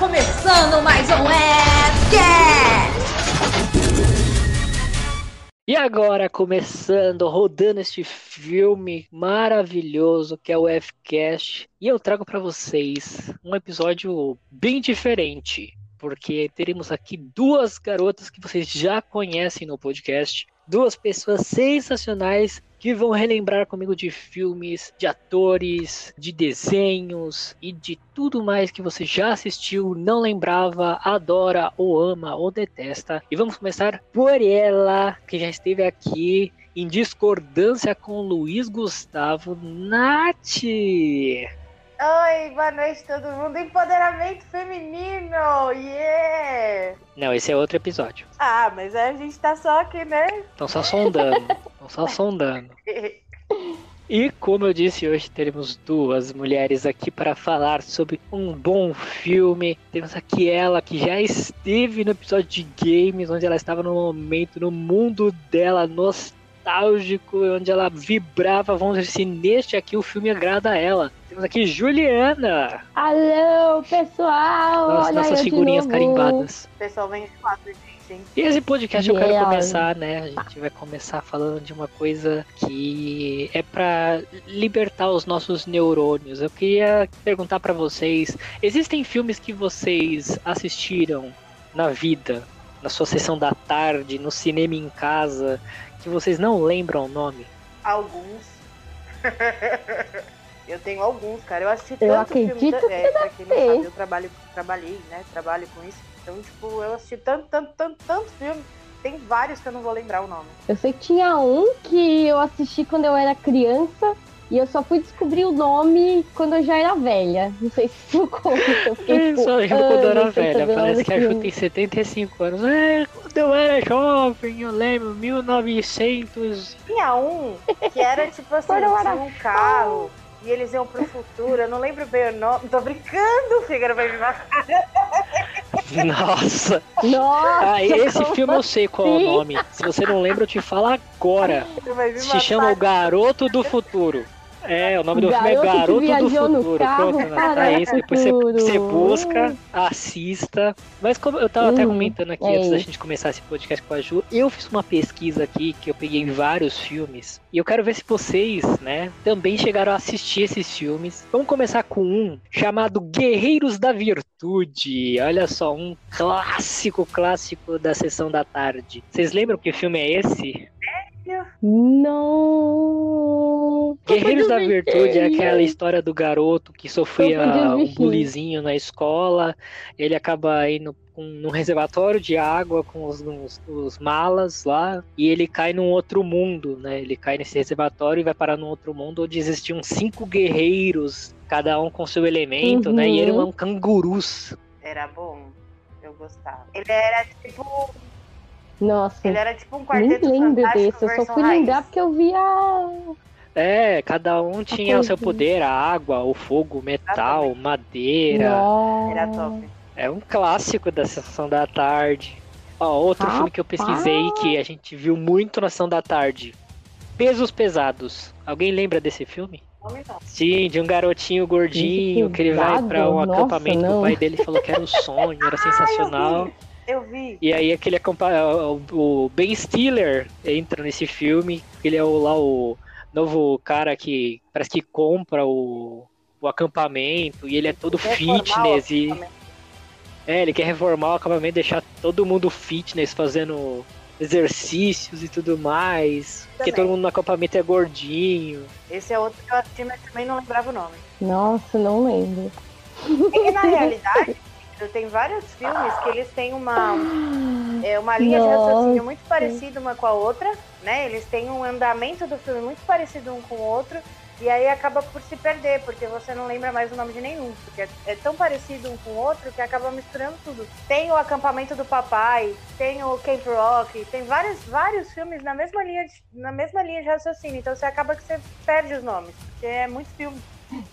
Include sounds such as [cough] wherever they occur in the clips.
começando mais um Fcast! E agora, começando, rodando este filme maravilhoso que é o Fcast, e eu trago para vocês um episódio bem diferente, porque teremos aqui duas garotas que vocês já conhecem no podcast, duas pessoas sensacionais que vão relembrar comigo de filmes, de atores, de desenhos e de tudo mais que você já assistiu, não lembrava, adora ou ama ou detesta. E vamos começar por ela, que já esteve aqui em discordância com Luiz Gustavo Nath. Oi, boa noite todo mundo. Empoderamento feminino, yeah! Não, esse é outro episódio. Ah, mas a gente tá só aqui, né? Estão só sondando, estão só sondando. [laughs] E como eu disse, hoje teremos duas mulheres aqui para falar sobre um bom filme. Temos aqui ela que já esteve no episódio de games, onde ela estava no momento, no mundo dela, nostálgico, onde ela vibrava. Vamos ver se neste aqui o filme agrada a ela. Temos aqui Juliana. Alô, pessoal! Nossa, Olha nossas figurinhas carimbadas. Pessoal, vem de quatro, gente. hein? E esse podcast eu quero Yeah. começar, né? A gente vai começar falando de uma coisa que é pra libertar os nossos neurônios. Eu queria perguntar pra vocês: existem filmes que vocês assistiram na vida, na sua sessão da tarde, no cinema em casa, que vocês não lembram o nome? Alguns. [laughs] eu tenho alguns, cara. Eu assisti Eu tanto filme. acredito que É, pra quem não sabe, eu trabalho, trabalhei, né? Trabalho com isso. Então, tipo, eu assisti tanto, tanto, tanto, tanto filme. Tem vários que eu não vou lembrar o nome. Eu sei que tinha um que eu assisti quando eu era criança e eu só fui descobrir o nome quando eu já era velha. Não sei se isso conta. Eu fiquei, tipo, só lembro quando eu era velha. Parece que a Ju tem 75 anos. É, quando eu era jovem, eu lembro, 1900. Tinha um que era tipo assim, era um carro e eles iam pro futuro. Eu não lembro bem o nome. Tô brincando, Figueira vai me matar. [laughs] Nossa! Nossa! Ah, esse filme eu sei qual é o nome. Se você não lembra, eu te falo agora. Se chama O Garoto do Futuro. É, o nome do filme é Garoto Garoto do Futuro. carro Pronto, né? para Tá o esse. Depois você, busca, assista. Mas como eu tava até Hum, comentando aqui é antes da isso. gente começar esse podcast com a Ju, eu fiz uma pesquisa aqui que eu peguei vários filmes. E eu quero ver se vocês, né, também chegaram a assistir esses filmes. Vamos começar com um chamado Guerreiros da Virtude. Olha só, um clássico, clássico da sessão da tarde. Vocês lembram que filme é esse? Não! Guerreiros da Virtude é aquela história. do garoto que sofria um vestir. bullyzinho na escola. Ele acaba indo num reservatório de água com os, os- os malas lá e ele cai num outro mundo, né? Ele cai nesse reservatório e vai parar num outro mundo onde existiam cinco guerreiros, cada um com seu elemento, né? E Uhum. eram cangurus. Era bom. Eu gostava. Ele era tipo. Nossa, Ele era tipo um nem quarteto lembro fantástico desse. Eu só fui raiz. lembrar porque eu vi a. É, cada um tinha o seu poder, a água, o fogo, o metal, Exatamente. madeira. Nossa. Era top. É um clássico da sessão da tarde. Ó, outro Rapaz. filme que eu pesquisei que a gente viu muito na sessão da tarde. Pesos Pesados. Alguém lembra desse filme? Sim, de um garotinho gordinho Peso que ele vai pra um Nossa, acampamento que o pai dele falou que era um sonho, era [laughs] sensacional. Eu vi. E aí aquele acampa- o o Ben Stiller entra nesse filme, ele é o, lá o novo cara que parece que compra o, o acampamento e ele é todo fitness e é, ele quer reformar o acampamento, deixar todo mundo fitness, fazendo exercícios e tudo mais. Porque Também. todo mundo no acampamento é gordinho. Esse é outro que eu assisti, mas também não lembrava o nome. Nossa, não lembro. É que na [laughs] realidade, tem vários filmes que eles têm uma, é, uma linha de raciocínio Nossa. muito parecida uma com a outra, né? Eles têm um andamento do filme muito parecido um com o outro. E aí acaba por se perder, porque você não lembra mais o nome de nenhum. Porque é, é tão parecido um com o outro que acaba misturando tudo. Tem o acampamento do papai, tem o Camp Rock, tem vários, vários filmes na mesma linha de, na mesma linha de raciocínio. Então você acaba que você perde os nomes, porque é muito filme.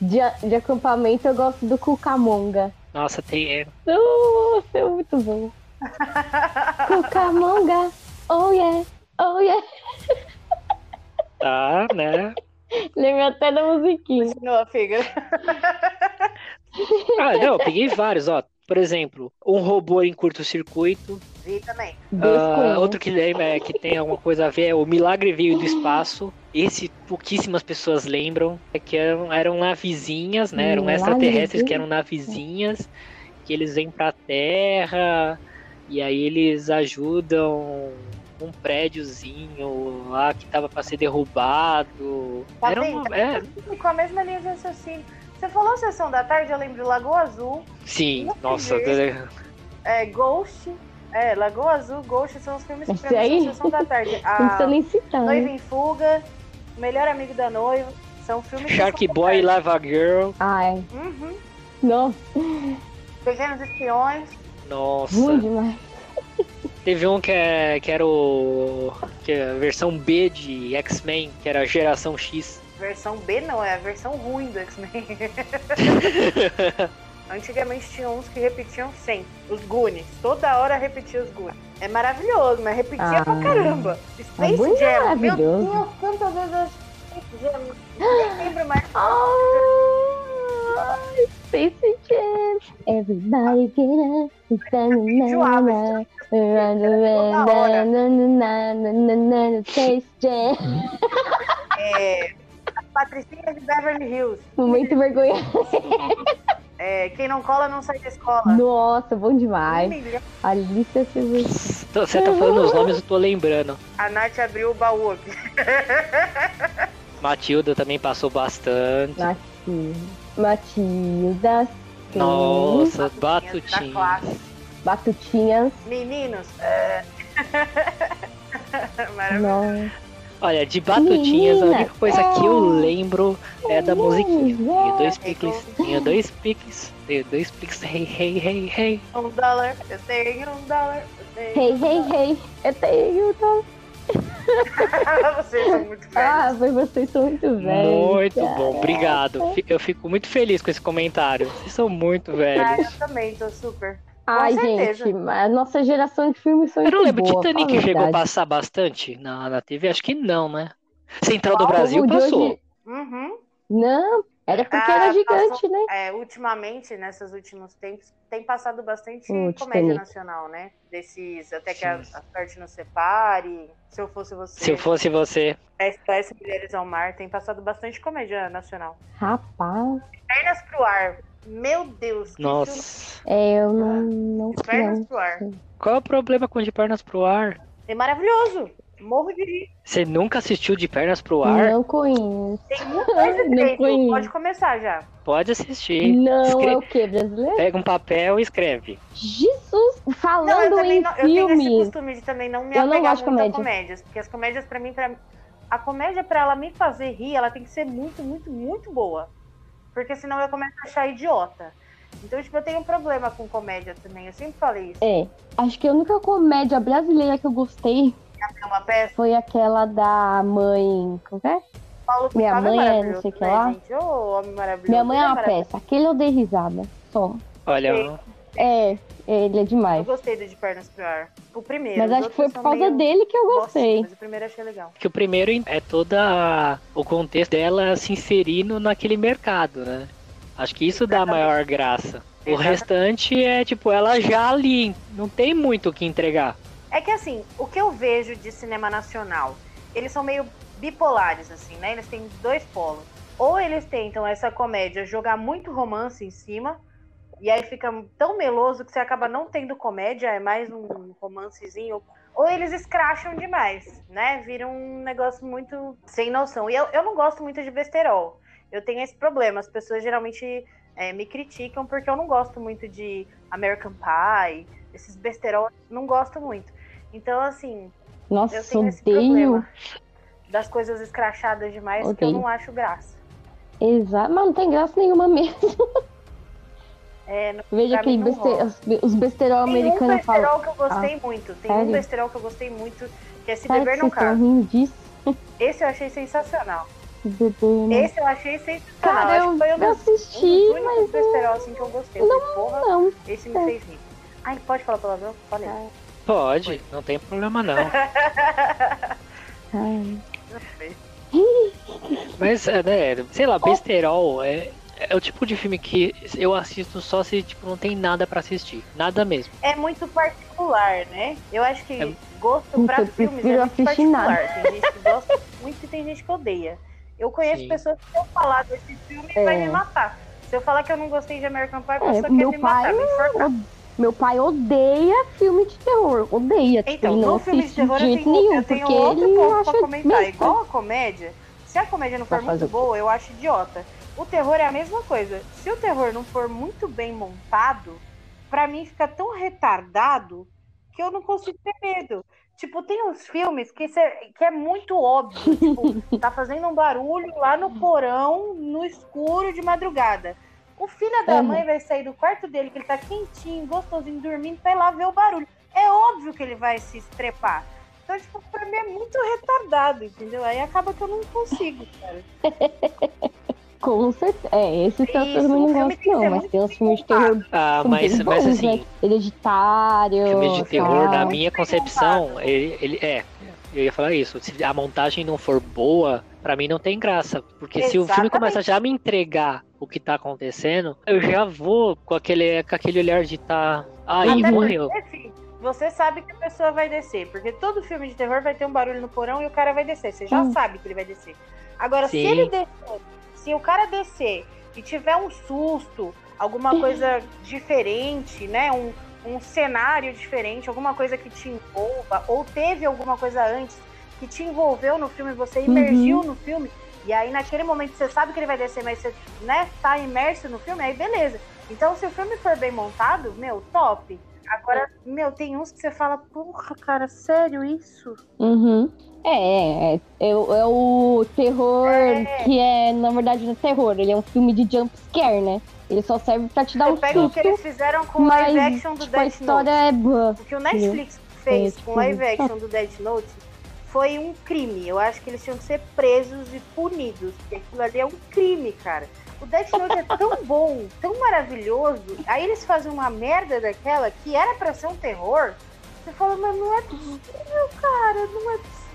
De, de acampamento eu gosto do Cucamonga. Nossa, tem. é, Nossa, é muito bom. [laughs] Cucamonga, oh yeah, oh yeah. Tá, né? Lembro até da musiquinha. Continua, Figa. Ah, não, eu peguei vários, ó. Por exemplo, um robô em curto-circuito. Vi também. Desconheço. outro que lembra é, que tem alguma coisa a ver é o Milagre Veio do Espaço. Esse pouquíssimas pessoas lembram. É que eram, eram navezinhas, né? Eram Milagre extraterrestres que eram navezinhas. Que eles vêm pra Terra. E aí eles ajudam um prédiozinho lá que tava pra ser derrubado. Tá Era bem, uma, tá é, Com a mesma linha de raciocínio. Você falou Sessão da Tarde, eu lembro Lagoa Azul, sim, nossa. acredito. é, Ghost. É, Lagoa Azul, Ghost são os filmes que pra mim Sessão da Tarde. [laughs] A nem citar. Noiva né? em Fuga, Melhor Amigo da Noiva, são filmes Shark Boy e. Lava Girl. Ai, Uhum. nossa, Pequenos Espiões. Nossa. ruim demais. Teve um que, é, que era o. Que é a versão B de X-Men, que era a geração X. Versão B não, é a versão ruim do X-Men. [laughs] Antigamente tinha uns que repetiam sempre. Os Goonies. Toda hora repetia os Goonies. É maravilhoso, mas repetia Ah. pra caramba. Space Goonies é Jam. Meu maravilhoso. Deus, quantas vezes eu Space Jam? Nem [gasps] lembro mais. Ah, Space Jam. Everybody get up. Enjoava Space Jam. É, as Patricinhas de Beverly Hills. Momento vergonha. É, quem não cola não sai da escola. Nossa, bom Um demais. milhão. Alicia Silverstone. Você tá falando os nomes, eu tô lembrando. A Nath abriu o baú aqui. [laughs] Matilda também passou bastante. Matilda. Matilda. sim. Nossa, Da Batutinha. classe. Batutinhas. Meninos. é. [laughs] Maravilhoso. Nossa. Olha, de Batutinhas, a única coisa que eu lembro é da musiquinha. Tinha dois piques, tinha dois piques, tinha dois piques, hey, hey, hey, hey. Um dólar, eu tenho um dólar. Eu tenho Hey, um hey, hey. Eu tenho. Tô... dólar. [laughs] Vocês são muito [laughs] Ah, velhos. mas vocês são muito velhos. Muito cara. bom, obrigado. Eu fico muito feliz com esse comentário. Vocês são muito Ah, velhos. eu também tô super. Ai, certeza. gente, a nossa geração de filmes são Eu não lembro, boa, Titanic chegou a passar bastante na, na TV? Acho que não, né? Central do O Brasil passou. hoje- Uhum. Não, era porque Ah, era gigante, né? É, ultimamente, nesses últimos tempos, tem passado bastante O comédia Titanic. nacional, né? Desses Até que a, a sorte nos separe, Se eu fosse você, Se eu fosse você. SOS Mulheres ao Mar, tem passado bastante comédia nacional. Rapaz, Pernas pro Ar. Meu Deus, que filme. Nossa. é, eu não, não De sei. Pernas não. pro Ar. Qual é o problema com De Pernas pro Ar? É maravilhoso. Morro de rir. Você nunca assistiu De Pernas pro Ar? Não conheço. Tem dois [laughs] e Não conheço. Pode começar já. Pode assistir. Não, Escre- é o que, brasileiro? Pega um papel e escreve. Jesus! Não, eu Falando também em não, eu tenho esse filme. costume de também não me Eu não apegar gosto de muito a comédia. comédias. Porque as comédias, pra mim, pra... a comédia, pra ela me fazer rir, ela tem que ser muito, muito, muito boa. Porque senão eu começo a achar idiota. Então, tipo, eu tenho um problema com comédia também. Eu sempre falei isso. É, acho que a única comédia brasileira que eu gostei É uma peça. foi aquela da mãe. Como que é? Paulo Minha Gustavo mãe é não sei o que né, lá. gente? Ô, homem maravilhoso. Minha mãe é Ele uma peça. Aquele eu dei risada. Só. Olha, É, ele é Eu demais. gostei do De Pernas pro Ar. O primeiro. Mas acho que foi por causa meio dele que eu gostei. Mas o primeiro eu achei legal. que o primeiro é toda o contexto dela se inserindo naquele mercado, né? Acho que isso dá a maior graça. O Exatamente. restante é tipo ela já ali, não tem muito o que entregar. É que assim, o que eu vejo de cinema nacional, eles são meio bipolares, assim, né? Eles têm dois polos. Ou eles tentam essa comédia jogar muito romance em cima, e aí fica tão meloso que você acaba não tendo comédia, é mais um romancezinho. Ou eles escracham demais, né? Vira um negócio muito sem noção. E eu, eu não gosto muito de besterol. Eu tenho esse problema. As pessoas geralmente é, me criticam porque eu não gosto muito de American Pie, esses besterol, não gosto muito. Então, assim, eu Nossa, tenho esse odeio. problema das coisas escrachadas demais que eu não acho graça. Exato, mas não tem graça nenhuma mesmo. [laughs] É, não- Veja não beste... os- besterol Tem um americanos falam. besterol que eu gostei muito. Tem um sério? besterol que eu gostei muito, que é Se Sabe Beber que Não disso? Esse eu achei sensacional. Não. Esse eu achei sensacional. Cara, que foi um eu dos, assisti, um mas besterol assim, que eu gostei. Eu falei, porra, não. esse me fez rir. Ai, pode falar palavrão? Falei. Pode, não tem problema não. [laughs] Ai, [laughs] Mas, é, né, sei lá, besterol é, é o tipo de filme que eu assisto só se tipo, não tem nada pra assistir. Nada mesmo. É muito particular, né? Eu acho que É- gosto pra eu filmes é muito assistir nada. particular. Tem gente que gosta muito e tem gente que odeia. Eu conheço Sim. pessoas que se eu falar desse filme É. vai me matar. Se eu falar que eu não gostei de American Pie, a É, pessoa quer meu me matar, pai me enforcar. Meu pai odeia filme de terror. Odeia. Tipo, Então, não no filme de terror de eu tenho, nenhum, eu tenho porque outro ele ponto pra comentar. besta. Igual a comédia, se a comédia não for muito boa, eu acho idiota. O terror é a mesma coisa. Se o terror não for muito bem montado, pra mim fica tão retardado que eu não consigo ter medo. Tipo, tem uns filmes que, cê- que é muito óbvio. Tipo, [laughs] tá fazendo um barulho lá no porão, no escuro de madrugada. O filho da mãe vai sair do quarto dele, que ele tá quentinho, gostosinho, dormindo, vai lá ver o barulho. É óbvio que ele vai se estrepar. Então, tipo, pra mim é muito retardado, entendeu? Aí acaba que eu não consigo, cara. [laughs] Com certeza. É, esses eu Isso, também o não gosto, não. Mas tem uns filmes de terror Ah, mas, mas bons, assim, né? Hereditário. filme de terror, tal. na minha concepção, ele, ele é. Eu ia falar isso. Se a montagem não for boa, pra mim não tem graça. Porque se o filme Exatamente. começa já a me entregar o que tá acontecendo, eu já vou com aquele, com aquele olhar de tá. Aí, Até morreu. porque, filho, você sabe que a pessoa vai descer. Porque todo filme de terror vai ter um barulho no porão e o cara vai descer. Você já Hum. sabe que ele vai descer. Agora, se Sim. ele descer, se o cara descer e tiver um susto, alguma coisa diferente, né? Um, um cenário diferente, alguma coisa que te envolva, ou teve alguma coisa antes que te envolveu no filme, você imergiu no filme, e aí naquele momento você sabe que ele vai descer, mas você né, tá imerso no filme, aí beleza. Então, se o filme for bem montado, meu, top. Agora, meu, tem uns que você fala, porra, cara, sério isso? Uhum. É, é, é, é o- é o terror É. que é, na verdade, não é terror. Ele é um filme de jump scare, né? Ele só serve pra te dar Você um pega o que susto, eles fizeram com o live action do tipo, a Death história Note. é boa. O que o Netflix fez É, com tipo, live action do Death Note foi um crime. Eu acho que eles tinham que ser presos e punidos. Porque aquilo ali é um crime, cara. O Death Note é tão [laughs] bom, tão maravilhoso. Aí eles fazem uma merda daquela que era pra ser um terror. Você fala, mas não é possível, cara, não é possível.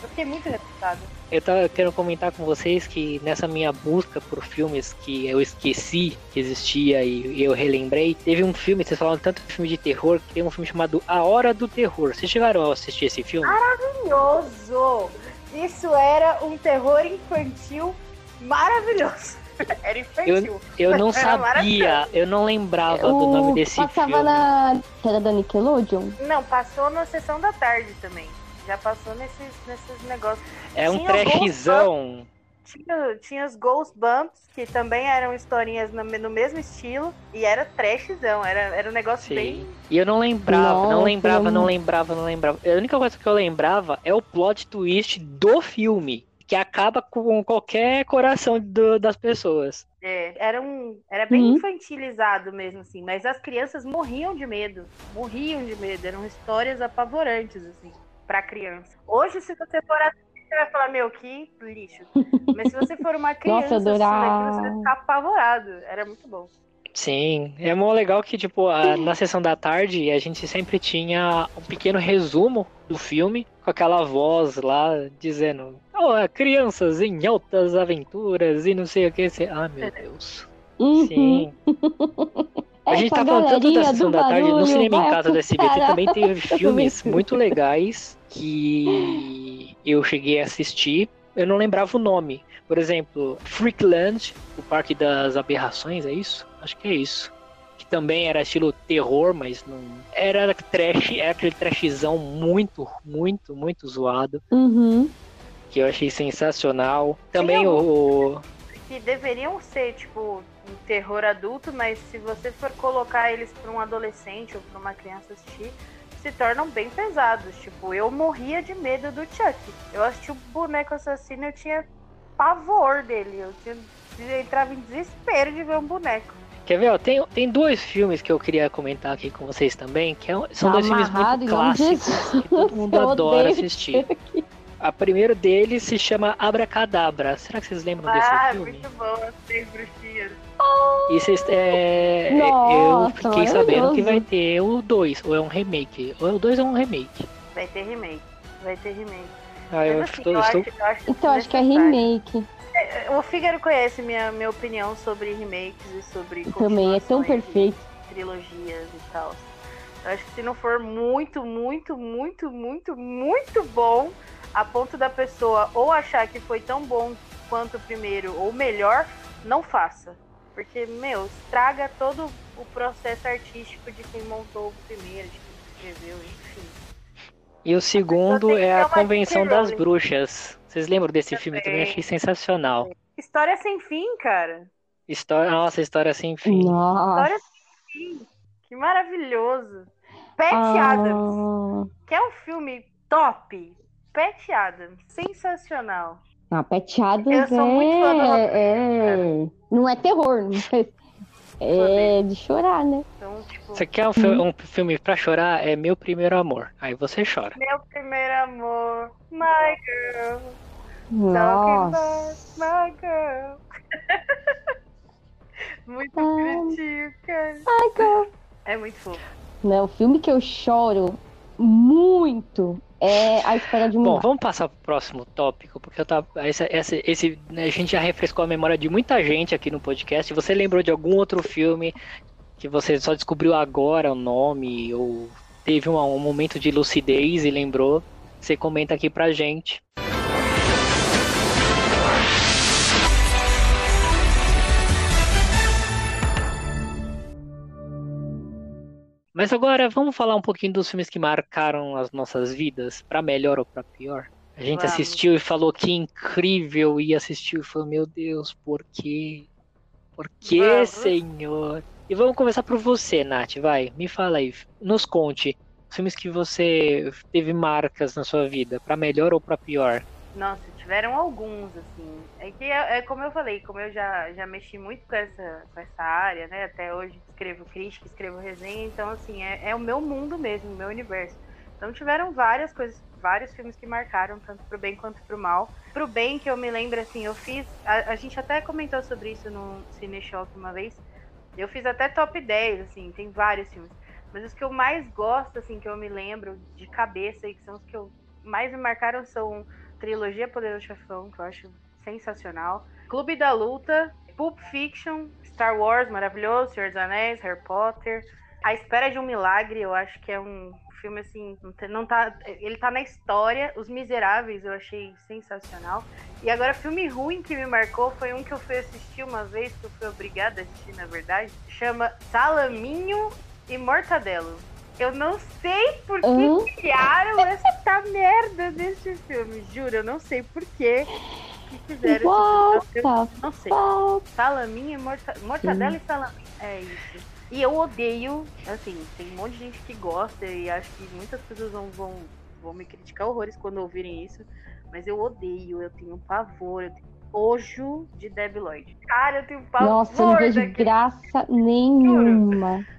Eu fiquei muito reputada. Eu tava querendo comentar com vocês que nessa minha busca por filmes que eu esqueci que existia e eu relembrei, teve um filme, vocês falaram tanto de filme de terror, que tem um filme chamado A Hora do Terror. Vocês chegaram a assistir esse filme? Maravilhoso! Isso era um terror infantil maravilhoso. [laughs] Era infantil. Eu não [laughs] Era sabia, eu não lembrava do nome desse passava filme. na. Que era da Nickelodeon? Não, passou na sessão da tarde também. Já passou nesses, nesses negócios. É um trashzão. Tinha, tinha os Ghost Bumps, que também eram historinhas no, no mesmo estilo, e era trashzão, era, era um negócio Sim. bem. E eu não lembrava, não lembrava, não- lembrava, não lembrava. A única coisa que eu lembrava é o plot twist do filme, que acaba com qualquer coração do- das pessoas. é, era, um, era bem Uhum. infantilizado mesmo, assim, mas as crianças morriam de medo. Morriam de medo. Eram histórias apavorantes, assim, pra criança. Hoje, se você for você vai falar, meu, que lixo. [laughs] Mas se você for uma criança Nossa, você vai ficar apavorado. Era muito bom. Sim, é mó legal que, tipo, a- na sessão da tarde a gente sempre tinha um pequeno resumo do filme, com aquela voz lá dizendo: Oh, crianças em altas aventuras e não sei o que. Ah, meu Deus. Uhum. Sim. [laughs] A gente tá falando tanto da sessão da tarde no cinema em vai casa do SBT também teve [laughs] filmes muito legais que eu cheguei a assistir. Eu não lembrava o nome. Por exemplo, Freakland, o Parque das Aberrações, é isso? Acho que é isso. Que também era estilo terror, mas não. Era trash, era aquele trashzão muito, muito, muito zoado. Uhum. Que eu achei sensacional. Também Tinha o. que deveriam ser, tipo, um terror adulto, mas se você for colocar eles pra um adolescente ou pra uma criança assistir, se tornam bem pesados. Tipo, eu morria de medo do Chuck. Eu assisti o boneco assassino eu tinha pavor dele. Eu, tinha, eu entrava em desespero de ver um boneco. Quer ver? Ó, tem, tem dois filmes que eu queria comentar aqui com vocês também, que é são Tá dois filmes muito clássicos que todo mundo [laughs] Eu adora assistir. A primeiro deles se chama Abracadabra. Será que vocês lembram desse Ah, filme? muito bom, três bruxinhas. E vocês, é, Nossa, eu fiquei sabendo que vai ter o 2, ou é um remake. Ou é o 2 ou é um remake. Vai ter remake. Vai ter remake. Ah, eu assim, estou, eu estou- acho, eu acho Então, acho que é remake. É, O Fígaro conhece minha, minha opinião sobre remakes e sobre Também é tão perfeito. trilogias e tal. Eu acho que se não for muito, muito, muito, muito, muito bom, a ponto da pessoa ou achar que foi tão bom quanto o primeiro ou melhor, não faça. Porque, meu, estraga todo o processo artístico de quem montou o primeiro, de quem escreveu, enfim. E o segundo é a Convenção das. Bruxas. Vocês lembram desse filme? Eu também achei sensacional. História sem fim, cara. História, nossa, história sem fim. Nossa. História sem fim. Que maravilhoso. Pat Adams, Ah, que é um filme top. Pat Adams, sensacional. Não, Pat Adams Eu sou muito fã do é, é... Não é terror, [laughs] não é... é de chorar, né? Então, tipo, Você quer um, fi- um filme pra chorar? É Meu Primeiro Amor. Aí você chora. meu primeiro amor, my girl, Nossa. my girl. [laughs] muito Ah. bonitinho, cara. Ai, cara. É muito fofo. Não, o filme que eu choro muito é A Espera de um Bom, vamos passar pro próximo tópico, porque eu tava. Essa, essa, esse, né, a gente já refrescou a memória de muita gente aqui no podcast. Você lembrou de algum outro filme que você só descobriu agora o nome, ou teve um, um momento de lucidez e lembrou? Você comenta aqui pra gente. Mas agora vamos falar um pouquinho dos filmes que marcaram as nossas vidas, pra melhor ou pra pior. A gente Vamos. assistiu e falou que incrível e assistiu e falou, meu Deus, por quê? Por quê, Vamos. senhor? E vamos começar por você, Nath, vai, me fala aí, nos conte os filmes que você teve marcas na sua vida, pra melhor ou pra pior. Nossa, tiveram alguns, assim. É que é, é como eu falei, como eu já, já mexi muito com essa, com essa área, né? Até hoje escrevo crítica, escrevo resenha, então assim, é, é o meu mundo mesmo, o meu universo. Então tiveram várias coisas, vários filmes que marcaram, tanto pro bem quanto pro mal. Pro bem, que eu me lembro, assim, eu fiz. A, a gente até comentou sobre isso no Cine Shock uma vez. Eu fiz até top 10, assim, tem vários filmes. Mas os que eu mais gosto, assim, que eu me lembro de cabeça e que são os que eu mais me marcaram são trilogia Poderoso Chefão, que eu acho sensacional. Clube da Luta, Pulp Fiction, Star Wars, maravilhoso, Senhor dos Anéis, Harry Potter. A Espera de um Milagre, eu acho que é um filme assim, não tá, ele tá na história. Os Miseráveis eu achei sensacional. E agora filme ruim que me marcou foi um que eu fui assistir uma vez, que eu fui obrigada a assistir, na verdade, chama Salaminho e Mortadelo. Eu não sei por que Hã? criaram essa [laughs] merda desse filme, juro, eu não sei por que fizeram What esse filme. Eu the não sei. fuck? Salaminho e morta... mortadela e salaminho. É isso. E eu odeio, assim, tem um monte de gente que gosta e acho que muitas pessoas vão, vão, vão me criticar horrores quando ouvirem isso. Mas eu odeio, eu tenho pavor, eu tenho ojo de Debbie Lloyd. Cara, eu tenho pavor Nossa, eu não vejo daquele- graça nenhuma. Ah,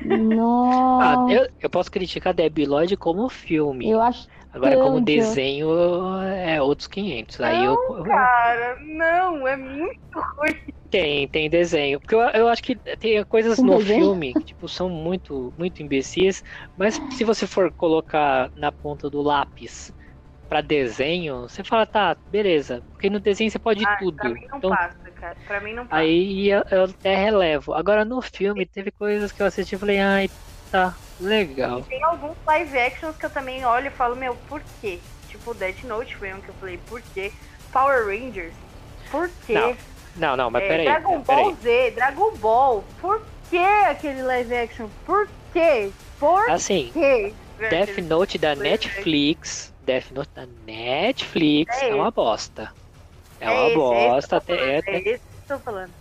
Nossa, eu, eu posso criticar Debbie Lloyd como filme. eu acho Agora, como desenho, é outros 500. Aí eu, Cara, não, é muito ruim. Tem, tem desenho. Porque eu, eu acho que tem coisas Tem no desenho? filme que tipo, são muito, muito imbecis, mas se você for colocar na ponta do lápis pra desenho, você fala, tá, beleza. Porque no desenho você pode Ah, tudo. Pra mim não Então, passa, cara. Pra mim não passa. aí eu, eu até relevo. Agora no filme teve coisas que eu assisti e falei, ai, tá, legal. Tem alguns live actions que eu também olho e falo, meu, por quê? Tipo, Death Note foi um que eu falei, por quê? Power Rangers, por quê? Não, Não, não, mas É, peraí. Dragon peraí. Ball Z, Dragon Ball, por que aquele live action? Por quê? Por Assim, quê? Death Note da. Netflix. Death Note da Netflix É é, uma bosta. É, uma esse, esse bosta, até, falando, até, É esse que eu tô falando.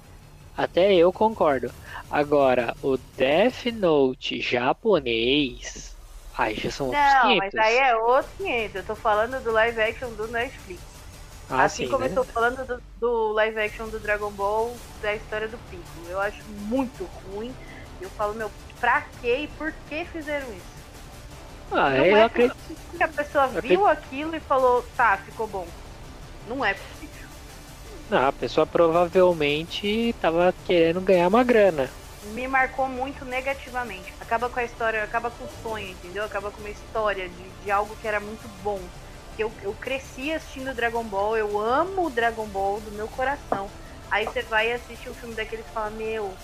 até eu concordo. Agora, o Death Note japonês. Ai, já são outros Não, 500. mas aí é outro 500. Eu tô falando do live action do Netflix. ah, assim sim, como né? eu tô falando do, do live action do Dragon Ball, da história do Pico. Eu acho muito ruim. Eu falo, meu, pra quê e por que fizeram isso? Ah, Não é acredito. Que a pessoa viu aquilo e falou, tá, ficou bom. Não é possível. Não, a pessoa provavelmente tava querendo ganhar uma grana. Me marcou muito negativamente. Acaba com a história, acaba com o sonho, entendeu? Acaba com uma história de, de algo que era muito bom. que eu, eu cresci assistindo Dragon Ball, eu amo o Dragon Ball do meu coração. Aí você vai assistir um filme daqueles e fala, meu, o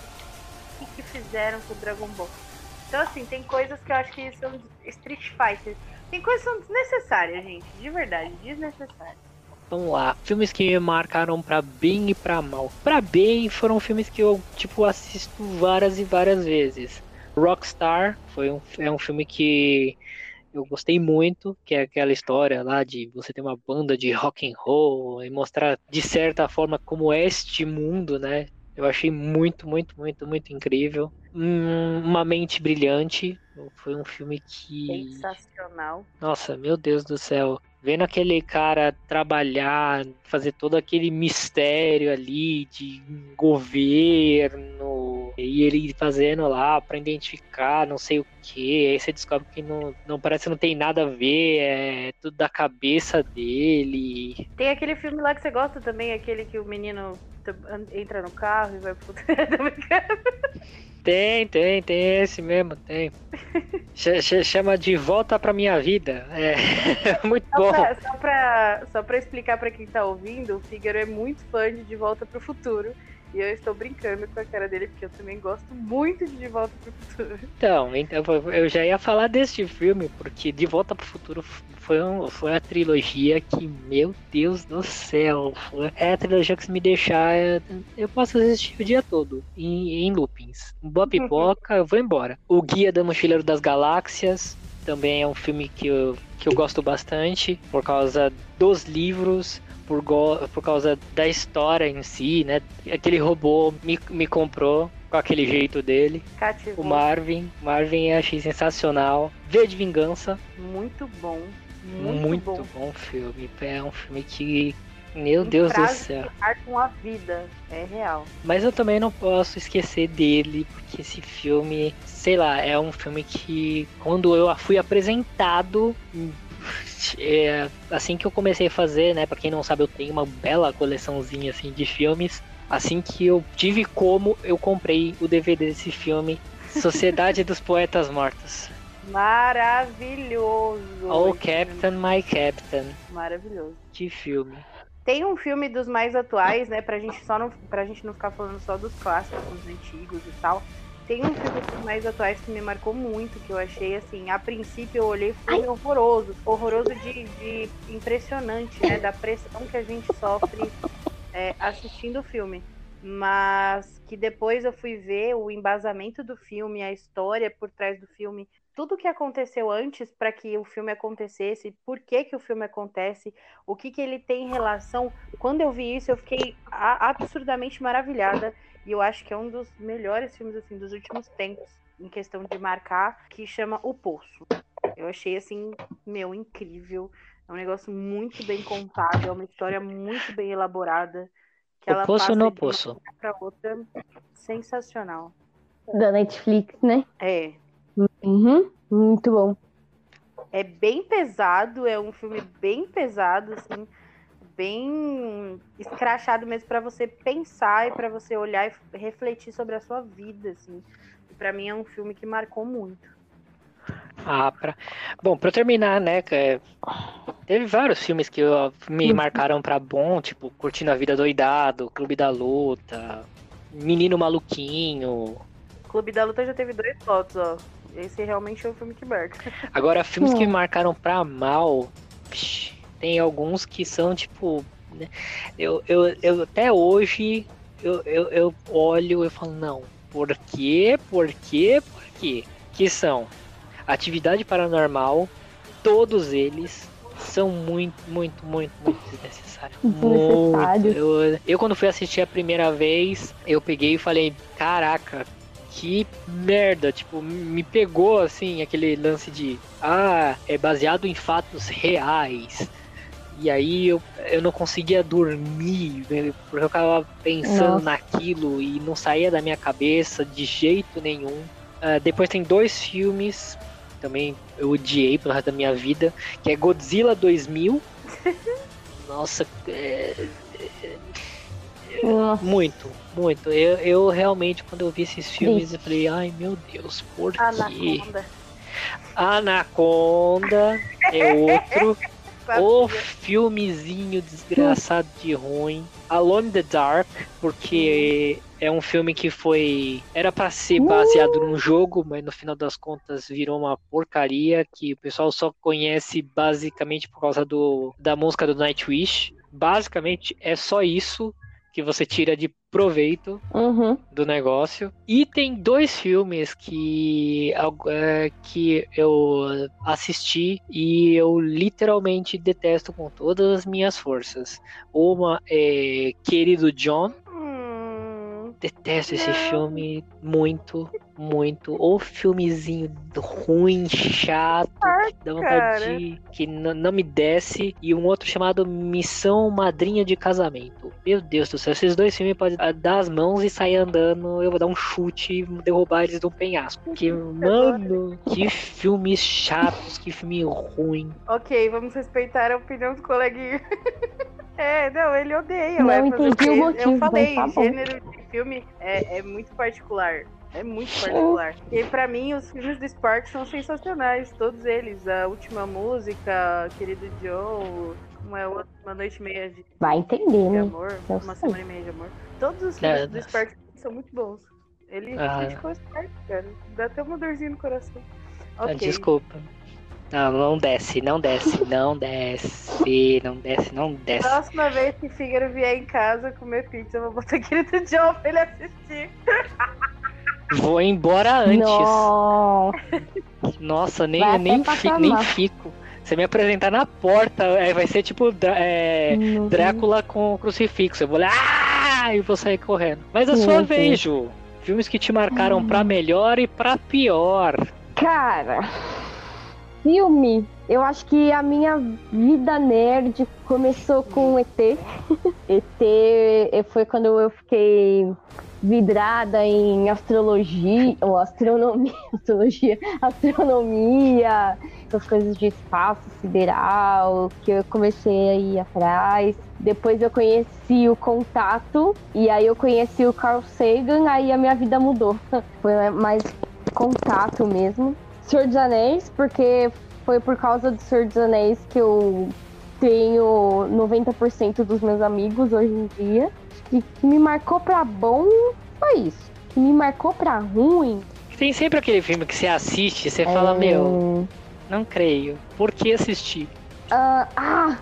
que, que fizeram com o Dragon Ball? Então, assim, tem coisas que eu acho que são Street Fighter. Tem coisas que são desnecessárias, gente. De verdade, desnecessárias. Vamos lá, filmes que marcaram pra bem e pra mal. Pra bem foram filmes que eu, tipo, assisto várias e várias vezes. Rockstar foi um, é um filme que eu gostei muito, que é aquela história lá de você ter uma banda de rock and roll e mostrar de certa forma como é este mundo, né? Eu achei muito, muito, muito, muito incrível. Uma mente brilhante. Foi um filme que. Sensacional. Nossa, meu Deus do céu. Vendo aquele cara trabalhar, fazer todo aquele mistério ali de governo, e ele fazendo lá para identificar não sei o que, aí você descobre que não, não parece que não tem nada a ver, é tudo da cabeça dele. Tem aquele filme lá que você gosta também, aquele que o menino entra no carro e vai pro. [laughs] Tem, tem, tem esse mesmo, tem. Chama de Volta pra Minha Vida. É [laughs] muito só bom. Pra, só, pra, só pra explicar pra quem tá ouvindo, o Fígaro é muito fã de De Volta pro Futuro. E eu estou brincando com a cara dele, porque eu também gosto muito de De Volta pro Futuro. Então, então eu já ia falar deste filme, porque De Volta pro Futuro foi, um, foi a trilogia que, meu Deus do céu, foi, é a trilogia que se me deixar, eu posso assistir o dia todo, em, em loopings. Boa [laughs] pipoca, eu vou embora. O Guia da Mochileiro das Galáxias, também é um filme que eu, que eu gosto bastante, por causa dos livros, por, por causa da história em si, né? Aquele robô me, me comprou com aquele jeito dele. Cativou. O Marvin. Marvin eu achei sensacional. V de Vingança. Muito bom. Muito, muito bom. bom filme. É um filme que meu Deus do céu. com a vida, é real. Mas eu também não posso esquecer dele, porque esse filme, sei lá, é um filme que quando eu fui apresentado é, assim que eu comecei a fazer, né, para quem não sabe, eu tenho uma bela coleçãozinha assim de filmes. Assim que eu tive como, eu comprei o DVD desse filme, Sociedade dos Poetas Mortos. Maravilhoso. Oh, Captain, My Captain. Maravilhoso. Que filme. Tem um filme dos mais atuais, né, pra gente só não, pra gente não ficar falando só dos clássicos, dos antigos e tal. Tem um filme dos mais atuais que me marcou muito, que eu achei assim, a princípio eu olhei foi horroroso. Horroroso de, de impressionante, né? Da pressão que a gente sofre é, assistindo o filme. Mas que depois eu fui ver o embasamento do filme, a história por trás do filme, tudo que aconteceu antes para que o filme acontecesse, por que, que o filme acontece, o que, que ele tem em relação. Quando eu vi isso, eu fiquei absurdamente maravilhada. E eu acho que é um dos melhores filmes assim dos últimos tempos, em questão de marcar, que chama O Poço. Eu achei assim, meu, incrível. É um negócio muito bem contado, é uma história muito bem elaborada. Que o ela Poço passa no de Poço. uma pra outra. Sensacional. Da Netflix, né? É. Uhum, muito bom. É bem pesado, é um filme bem pesado, assim, bem escrachado mesmo para você pensar e para você olhar e refletir sobre a sua vida, assim. E para mim é um filme que marcou muito. Ah, pra... Bom, pra eu terminar, né, é, teve vários filmes que me marcaram pra bom, tipo Curtindo a Vida Doidado, Clube da Luta, Menino Maluquinho. Clube da Luta já teve dois votos, ó. Esse realmente é o filme que marca. Agora, filmes que me marcaram pra mal, psh, tem alguns que são, tipo, né, eu, eu, eu até hoje eu, eu, eu olho e falo, não, por quê, por quê, por quê? Que são Atividade Paranormal, todos eles são muito, muito, muito, muito [laughs] desnecessários. Muito. Eu, eu, quando fui assistir a primeira vez, eu peguei e falei, caraca, que merda, tipo, me pegou assim, aquele lance de, ah, é baseado em fatos reais. E aí eu, eu não conseguia dormir, né, porque eu ficava pensando Nossa. naquilo e não saía da minha cabeça de jeito nenhum. Uh, depois tem dois filmes também eu odiei pelo resto da minha vida, que é Godzilla 2000. [laughs] Nossa, é, é, Nossa. muito, muito. Eu, eu realmente, quando eu vi esses filmes, eu falei, ai meu Deus, por quê? Anaconda. Anaconda é outro. Sabia. O filmezinho desgraçado de ruim. Alone in the Dark, porque é um filme que foi. Era pra ser baseado num jogo, mas no final das contas virou uma porcaria que o pessoal só conhece basicamente por causa do, da música do Nightwish. Basicamente é só isso que você tira de proveito Uhum. do negócio. E tem dois filmes que, é, que eu assisti e eu literalmente detesto com todas as minhas forças. Uma é Querido John. Detesto esse Não. filme muito, muito. O filmezinho ruim, chato, que dá vontade cara. de. que não me desce. E um outro chamado Missão Madrinha de Casamento. Meu Deus do céu, esses dois filmes podem ah, dar as mãos e sair andando. Eu vou dar um chute e derrubar eles de um penhasco. Que, [laughs] mano, que filmes chatos, que filme ruim. ok, vamos respeitar a opinião do coleguinha. [laughs] é, não, ele odeia. Não entendi o motivo, Eu falei, tá gênero de filme é, é muito particular. É muito particular. E pra mim, os filmes do Spark são sensacionais, todos eles. A última música, Querido Joe, uma, outra- uma noite e meia de, Vai entender, de né? amor, uma sei. semana e meia de amor. Todos os filmes É, do nossa. Spark são muito bons. Ele Ah. criticou o Spark, cara. Dá até uma dorzinha no coração. Ah, Ok. Desculpa. Não, não desce, não desce, não desce, não desce, não desce. Próxima vez que Fígaro vier em casa comer pizza, eu vou botar Querido Joe pra ele assistir. Vou embora antes. Nossa. Nossa, nem, Vai nem, passar fi- nem fico. Você me apresentar na porta, é, vai ser tipo é, Uhum. Drácula com o crucifixo. Eu vou lá ah! e vou sair correndo. Mas a Sim, sua vez, Ju. Filmes que te marcaram pra melhor e pra pior. Cara, filme. Eu acho que a minha vida nerd começou com ET. [laughs] ET foi quando eu fiquei vidrada em astrologia, ou astronomia, [laughs] astrologia, astronomia, essas coisas de espaço sideral, que eu comecei a ir atrás. Depois eu conheci o Contato, e aí eu conheci o Carl Sagan, aí a minha vida mudou. [laughs] Foi mais contato mesmo. Senhor dos Anéis, porque foi por causa do Senhor dos Anéis que eu tenho 90% dos meus amigos hoje em dia. E que me marcou pra bom foi isso. Que me marcou pra ruim. Tem sempre aquele filme que você assiste e você fala, é, meu, não creio. Por que assistir? ah, ah,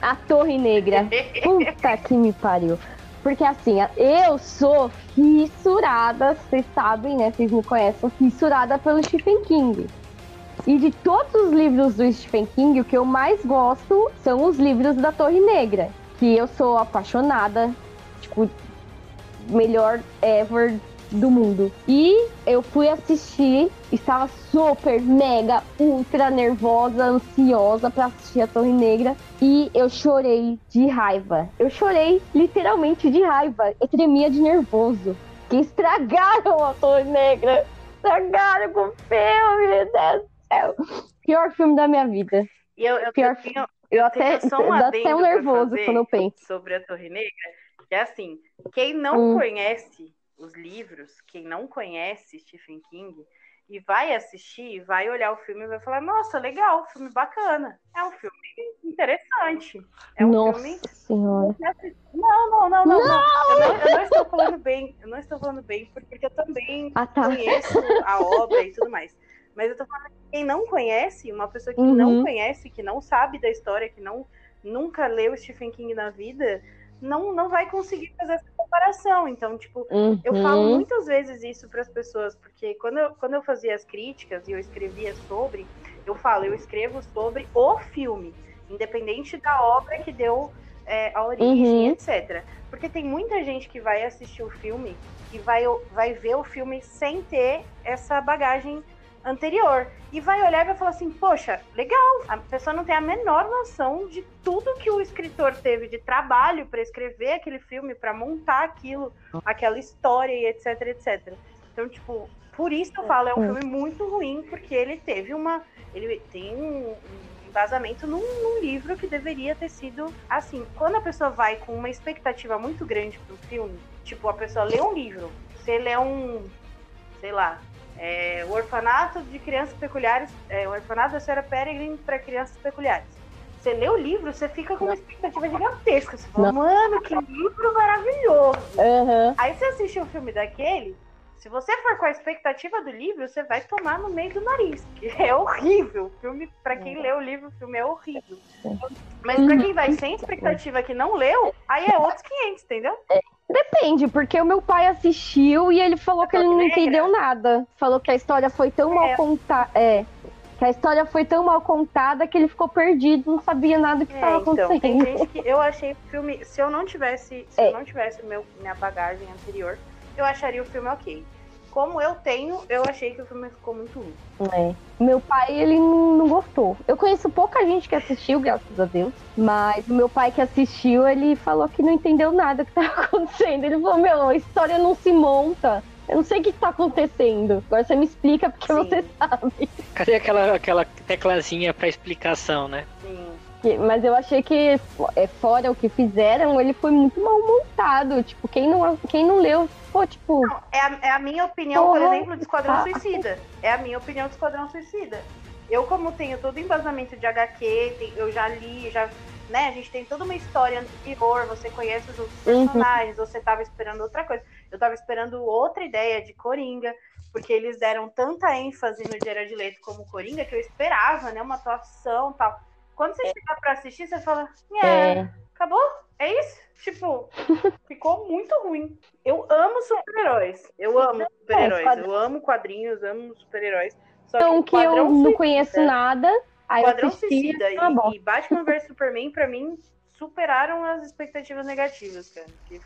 a Torre Negra. [laughs] Puta que me pariu. Porque assim, eu sou fissurada, vocês sabem, né? Vocês me conhecem, fissurada pelo Stephen King. E de todos os livros do Stephen King, o que eu mais gosto são os livros da Torre Negra. Que eu sou apaixonada, tipo, melhor ever do mundo. E eu fui assistir, estava super, mega, ultra nervosa, ansiosa pra assistir a Torre Negra. E eu chorei de raiva. Eu chorei literalmente de raiva. Eu tremia de nervoso. Que estragaram a Torre Negra. Estragaram com o filme, meu Deus do céu. Pior filme da minha vida. E eu, eu Pior tenho, Eu até tenho um [laughs] dá adendo até um nervoso quando eu penso. sobre a Torre Negra, que é assim, quem não Hum. conhece os livros, quem não conhece Stephen King, e vai assistir, vai olhar o filme e vai falar, nossa, legal, filme bacana. É um filme interessante. É um Nossa filme senhora. Não, não, não, não, não. Eu, não. eu não estou falando bem. Eu não estou falando bem, porque eu também Ah, tá. conheço a obra e tudo mais. Mas eu tô falando que quem não conhece, uma pessoa que Uhum. não conhece, que não sabe da história, que não nunca leu Stephen King na vida, não, não vai conseguir fazer essa comparação. Então, tipo, eu falo Uhum. muitas vezes isso para as pessoas, porque quando eu, quando eu fazia as críticas e eu escrevia sobre, eu falo, eu escrevo sobre o filme, independente da obra que deu é, a origem, Uhum. etc. Porque tem muita gente que vai assistir o filme e vai, vai ver o filme sem ter essa bagagem anterior. E vai olhar e vai falar assim, poxa, legal. A pessoa não tem a menor noção de tudo que o escritor teve de trabalho para escrever aquele filme, para montar aquilo, aquela história e etc, etc. Então, tipo, por isso eu falo, é um É. filme muito ruim, porque ele teve uma. Ele tem um embasamento num, num livro que deveria ter sido assim. Quando a pessoa vai com uma expectativa muito grande pro filme, tipo, a pessoa lê um livro, você lê um, sei lá, é, o orfanato de crianças peculiares, é, o orfanato da senhora Peregrine para crianças peculiares. você lê o livro, você fica com uma expectativa gigantesca. Você fala, mano, que livro maravilhoso. Aham. Aí você assiste um filme daquele, se você for com a expectativa do livro, você vai tomar no meio do nariz, que é horrível. O filme, pra quem lê o livro, o filme é horrível. Mas pra quem vai sem expectativa que não leu, aí é outros 500, entendeu? Depende, porque o meu pai assistiu e ele falou que ele não entendeu nada. Falou que a história foi tão mal É. contada. É. Que a história foi tão mal contada que ele ficou perdido, não sabia nada do que É, estava então, tem acontecendo. gente que eu achei o filme, se eu não tivesse, se É. eu não tivesse meu, minha bagagem anterior, eu acharia o filme ok. Como eu tenho, eu achei que o filme ficou muito ruim. É. Meu pai, ele não, gostou. Eu conheço pouca gente que assistiu, graças a Deus. Mas o meu pai que assistiu, ele falou que não entendeu nada que tava [laughs] acontecendo. Ele falou, meu, a história não se monta. Eu não sei o que tá acontecendo. Agora você me explica porque Sim. você sabe. Cadê aquela, aquela teclazinha pra explicação, né? Sim. Mas eu achei que, é, fora o que fizeram, ele foi muito mal montado. Tipo, quem não, quem não leu, pô, tipo, É a, é a minha opinião, por Porra. exemplo, de Esquadrão Ah. Suicida. É a minha opinião de Esquadrão Suicida. Eu, como tenho todo embasamento de HQ, eu já li, já. Né, a gente tem toda uma história anterior, você conhece os outros Uhum. personagens, você tava esperando outra coisa. Eu tava esperando outra ideia de Coringa, porque eles deram tanta ênfase no Jared Leto como Coringa que eu esperava, né, uma atuação e tal. Quando você chega pra assistir, você fala, é, é, acabou? É isso? Tipo, [laughs] ficou muito ruim. Eu amo super-heróis. Eu amo super-heróis. Eu amo quadrinhos, amo super-heróis. Só então que que eu não Suicida- conheço nada. Aí eu Quadrão assisti, Suicida bom. e, e Batman vs Superman, pra mim, superaram as expectativas negativas, cara. Que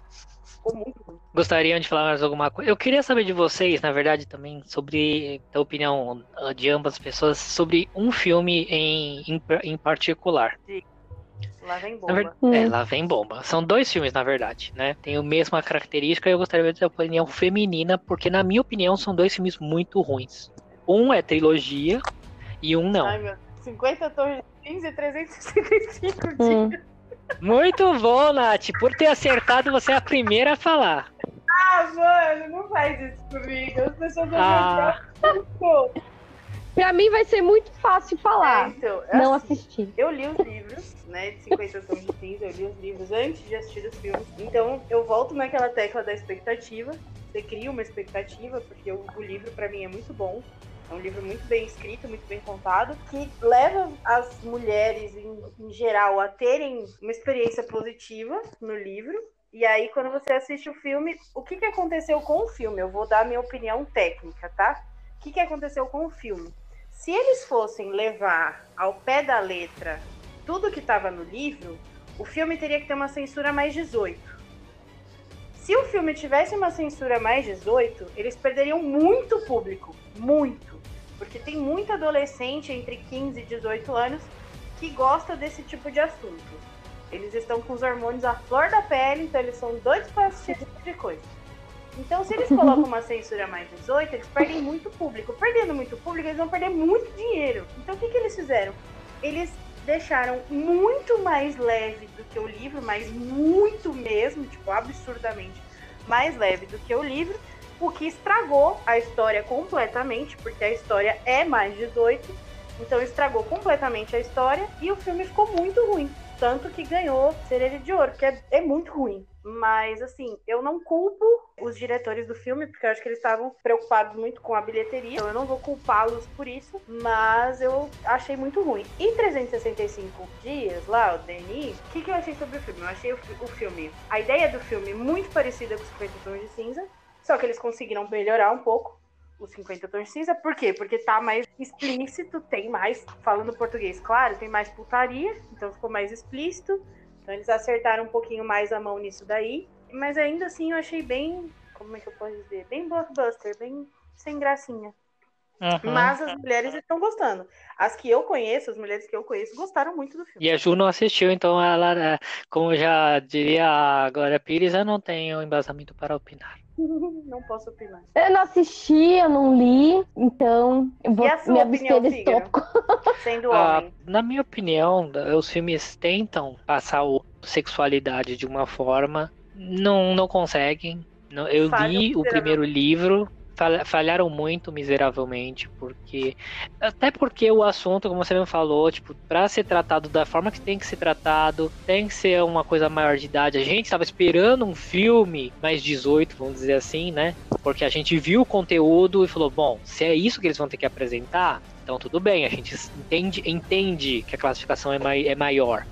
ficou muito ruim. Gostariam de falar mais alguma coisa? Eu queria saber de vocês, na verdade, também, sobre a opinião ah, de ambas as pessoas sobre um filme em, em, em particular. Lá vem bomba. ver- Hum. É, lá vem bomba. São dois filmes, na verdade, né? Tem a mesma característica e eu gostaria de ter a opinião feminina, porque, na minha opinião, são dois filmes muito ruins. Um é trilogia e um não. Ai, meu. 50 torres de 15 e 365 Hum. Muito bom, Nath. Por ter acertado, você é a primeira a falar. Ah, mano, não faz isso comigo. As pessoas vão Ah. me. Pra mim vai ser muito fácil É, falar. então, é não assim. assistir. Eu li os livros, né, de 50 tons de cinza, eu li os livros antes de assistir os filmes. Então, eu volto naquela tecla da expectativa. Você cria uma expectativa, porque o, o livro, pra mim, é muito bom. É um livro muito bem escrito, muito bem contado, que leva as mulheres, em, em geral, a terem uma experiência positiva no livro. E aí, quando você assiste o filme, o que, que aconteceu com o filme? Eu vou dar a minha opinião técnica, tá? O que, que aconteceu com o filme? Se eles fossem levar ao pé da letra tudo que estava no livro, o filme teria que ter uma censura mais 18. Se o filme tivesse uma censura mais 18, eles perderiam muito público. Muito. Porque tem muito adolescente entre 15 e 18 anos que gosta desse tipo de assunto. Eles estão com os hormônios à flor da pele, então eles são doidos para assistir esse tipo de coisa. Então, se eles [laughs] colocam uma censura mais 18, eles perdem muito público. Perdendo muito público, eles vão perder muito dinheiro. Então, o que, que eles fizeram? Eles deixaram muito mais leve do que o livro, mas muito mesmo, tipo, absurdamente mais leve do que o livro, o que estragou a história completamente, porque a história é mais 18, então estragou completamente a história e o filme ficou muito ruim. Tanto que ganhou Cereja de Ouro, que é, é muito ruim. Mas, assim, eu não culpo os diretores do filme, porque eu acho que eles estavam preocupados muito com a bilheteria. Então eu não vou culpá-los por isso, mas eu achei muito ruim. E 365 dias lá, o DNI, o que, que eu achei sobre o filme? Eu achei o, o filme, a ideia do filme muito parecida com 50 Tons de Cinza, só que eles conseguiram melhorar um pouco os 50 tons cinza. Por quê? Porque tá mais explícito, tem mais, falando português, claro, tem mais putaria, então ficou mais explícito. Então eles acertaram um pouquinho mais a mão nisso daí. Mas ainda assim eu achei bem, como é que eu posso dizer? Bem blockbuster, bem sem gracinha. Uhum. Mas as mulheres estão gostando. As que eu conheço, as mulheres que eu conheço, gostaram muito do filme. E a Ju não assistiu, então ela, é, como já diria a Glória Pires, eu não tenho embasamento para opinar. [laughs] Não posso opinar. Eu não assisti, eu não li, então eu vou E a sua me opinião, abster desse tópico. [laughs] Sendo Ah, homem. na minha opinião, os filmes tentam passar a sexualidade de uma forma, não, não conseguem. Não- Eu Falham li o primeiro livro, falharam muito miseravelmente, porque. Até porque o assunto, como você mesmo falou, tipo, pra ser tratado da forma que tem que ser tratado, tem que ser uma coisa maior de idade. A gente estava esperando um filme mais 18, vamos dizer assim, né? Porque a gente viu o conteúdo e falou, bom, se é isso que eles vão ter que apresentar, então tudo bem, a gente entende, entende que a classificação é, mai é maior.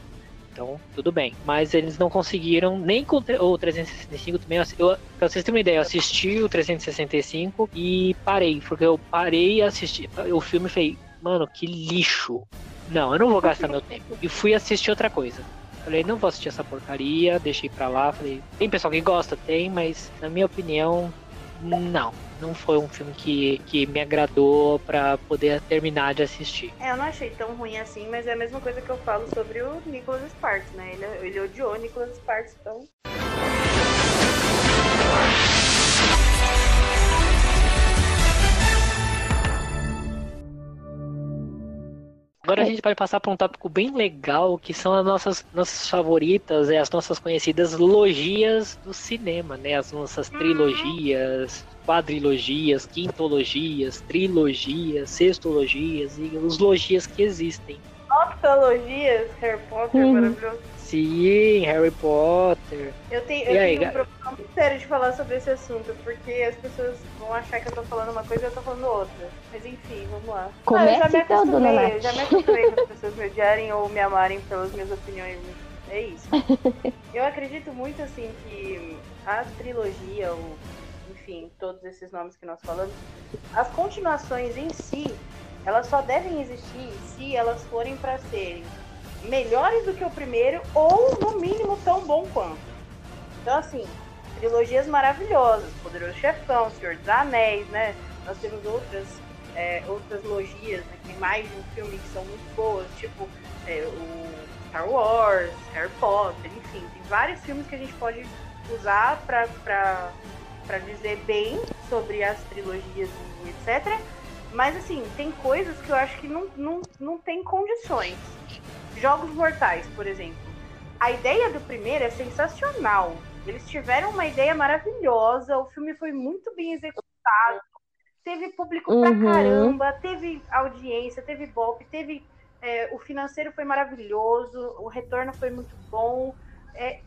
Então, tudo bem. Mas eles não conseguiram, nem com o 365 também. Eu, pra vocês terem uma ideia, eu assisti o 365 e parei. Porque eu parei e assisti o filme e falei, mano, que lixo. Não, eu não vou gastar meu tempo. E fui assistir outra coisa. Falei, não vou assistir essa porcaria, deixei pra lá. Falei, tem pessoal que gosta? Tem, mas na minha opinião, não não foi um filme que, que me agradou para poder terminar de assistir. É, eu não achei tão ruim assim, mas é a mesma coisa que eu falo sobre o Nicholas Sparks, né? Ele, ele odiou o Nicholas Sparks, então. Agora a gente pode passar para um tópico bem legal, que são as nossas, nossas favoritas, é, as nossas conhecidas logias do cinema, né? As nossas uhum. trilogias, quadrilogias, quintologias, trilogias, sextologias e os logias que existem. Octologias, Harry Potter, uhum. maravilhoso. Sim, Harry Potter. Eu tenho, eu aí, tenho um problema muito sério de falar sobre esse assunto, porque as pessoas vão achar que eu tô falando uma coisa e eu tô falando outra. Mas enfim, vamos lá. Comece ah, eu já me acostumei, tudo, eu já me acostumei com as pessoas me odiarem ou me amarem pelas minhas opiniões. É isso. [laughs] eu acredito muito assim que a trilogia, ou enfim, todos esses nomes que nós falamos, as continuações em si, elas só devem existir se elas forem para serem melhores do que o primeiro ou no mínimo tão bom quanto. Então assim, trilogias maravilhosas, Poderoso Chefão, Senhor dos Anéis, né? Nós temos outras é, outras logias, né? tem mais de um filme que são muito boas, tipo é, o Star Wars, Harry Potter, enfim, tem vários filmes que a gente pode usar para para dizer bem sobre as trilogias e etc. Mas assim, tem coisas que eu acho que não, não, não tem condições. Jogos Mortais, por exemplo. A ideia do primeiro é sensacional. Eles tiveram uma ideia maravilhosa, o filme foi muito bem executado, teve público uhum. pra caramba, teve audiência, teve golpe, teve. É, o financeiro foi maravilhoso, o retorno foi muito bom. É,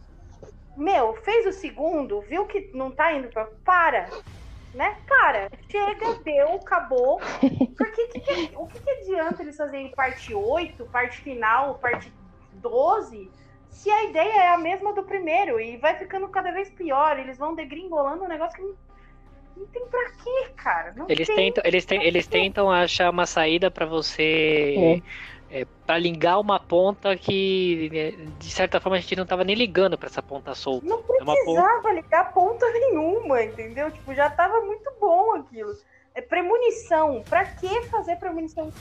meu, fez o segundo, viu que não tá indo pra. Para! Né? Cara, chega, deu, acabou. Porque que que, o que, que adianta eles fazerem parte 8, parte final, parte 12, se a ideia é a mesma do primeiro e vai ficando cada vez pior, eles vão degringolando um negócio que não, não tem pra quê, cara. Não eles, tem, tentam, eles, te, eles tentam achar uma saída para você. É é, para ligar uma ponta que, né, de certa forma, a gente não tava nem ligando para essa ponta solta. Não precisava é ponta... ligar ponta nenhuma, entendeu? Tipo, já tava muito bom aquilo. É premonição. Pra que fazer premonição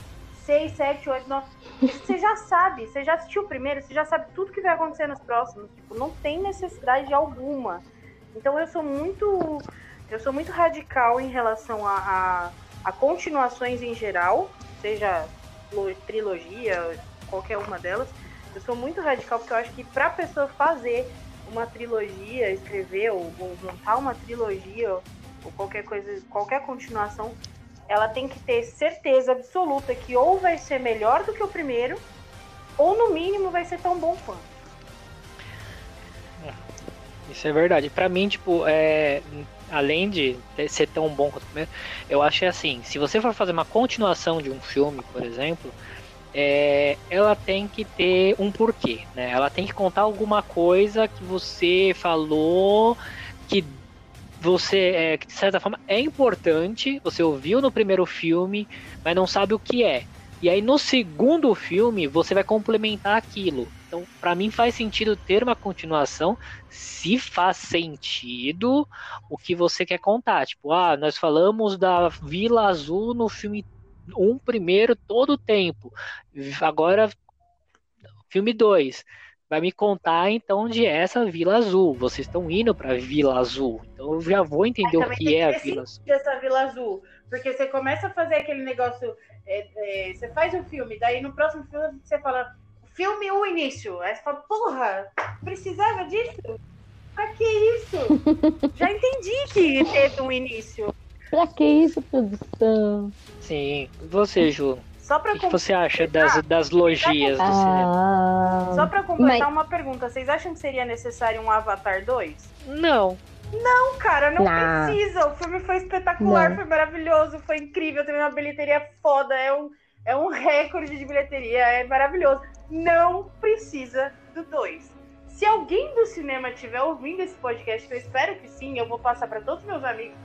6, 7, 8, 9? Você já sabe, você já assistiu o primeiro, você já sabe tudo que vai acontecer nos próximos. Tipo, não tem necessidade alguma. Então eu sou muito. Eu sou muito radical em relação a, a, a continuações em geral, seja trilogia, qualquer uma delas, eu sou muito radical porque eu acho que para a pessoa fazer uma trilogia, escrever ou, montar uma trilogia ou qualquer coisa, qualquer continuação, ela tem que ter certeza absoluta que ou vai ser melhor do que o primeiro, ou no mínimo vai ser tão bom quanto. É, isso é verdade. Para mim, tipo, é, além de ser tão bom quanto o primeiro, eu acho é assim, se você for fazer uma continuação de um filme, por exemplo, é, ela tem que ter um porquê, né? Ela tem que contar alguma coisa que você falou que você, é, que de certa forma, é importante, você ouviu no primeiro filme, mas não sabe o que é. E aí no segundo filme você vai complementar aquilo. Então, para mim faz sentido ter uma continuação se faz sentido o que você quer contar. Tipo, ah, nós falamos da Vila Azul no filme um primeiro todo o tempo. Agora filme 2 vai me contar então de essa Vila Azul. Vocês estão indo para Vila Azul. Então eu já vou entender o que é a Vila Azul. Essa Vila Azul, porque você começa a fazer aquele negócio, é, é, você faz o um filme, daí no próximo filme você fala filme o início. Aí você fala, porra, precisava disso? Pra que isso? [laughs] Já entendi que teve um início. Pra que isso, produção? Sim. Você, Ju, Só pra o que que você acha das, das logias do cinema? Ah, Só pra completar Mas- uma pergunta, vocês acham que seria necessário um Avatar 2? Não. Não, cara, não Não. precisa. O filme foi espetacular, Não. foi maravilhoso, foi incrível, teve uma bilheteria foda, é um, é um recorde de bilheteria, é maravilhoso. Não precisa do 2. Se alguém do cinema estiver ouvindo esse podcast, eu espero que sim, eu vou passar pra todos os meus amigos,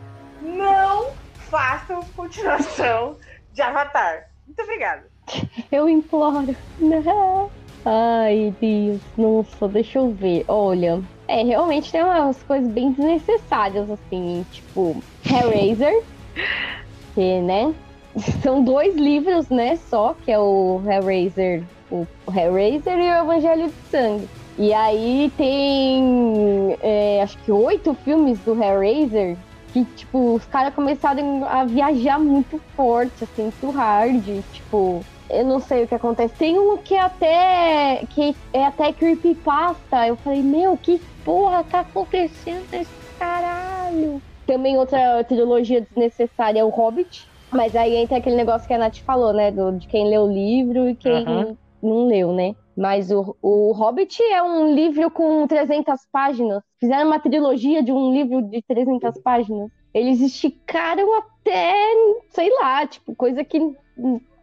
não façam continuação de Avatar. Muito obrigada. eu imploro. Não. Ai, Deus. Nossa, deixa eu ver. Olha, é, realmente tem umas coisas bem desnecessárias, assim, tipo, Hellraiser, que, né? São dois livros, né, só, que é o Hellraiser, o Hellraiser e o Evangelho de Sangue. E aí tem, é, acho que oito filmes do Hellraiser que, tipo, os caras começaram a viajar muito forte, assim, muito hard, tipo, eu não sei o que acontece. Tem um que é até, que é até creepypasta, eu falei, meu, que porra tá acontecendo nesse caralho? Também outra trilogia desnecessária é o Hobbit, mas aí entra aquele negócio que a Nath falou, né, do, de quem leu o livro e quem Aham. não leu, né? Mas o, o Hobbit é um livro com 300 páginas. Fizeram uma trilogia de um livro de 300 páginas. Eles esticaram até, sei lá, tipo, coisa que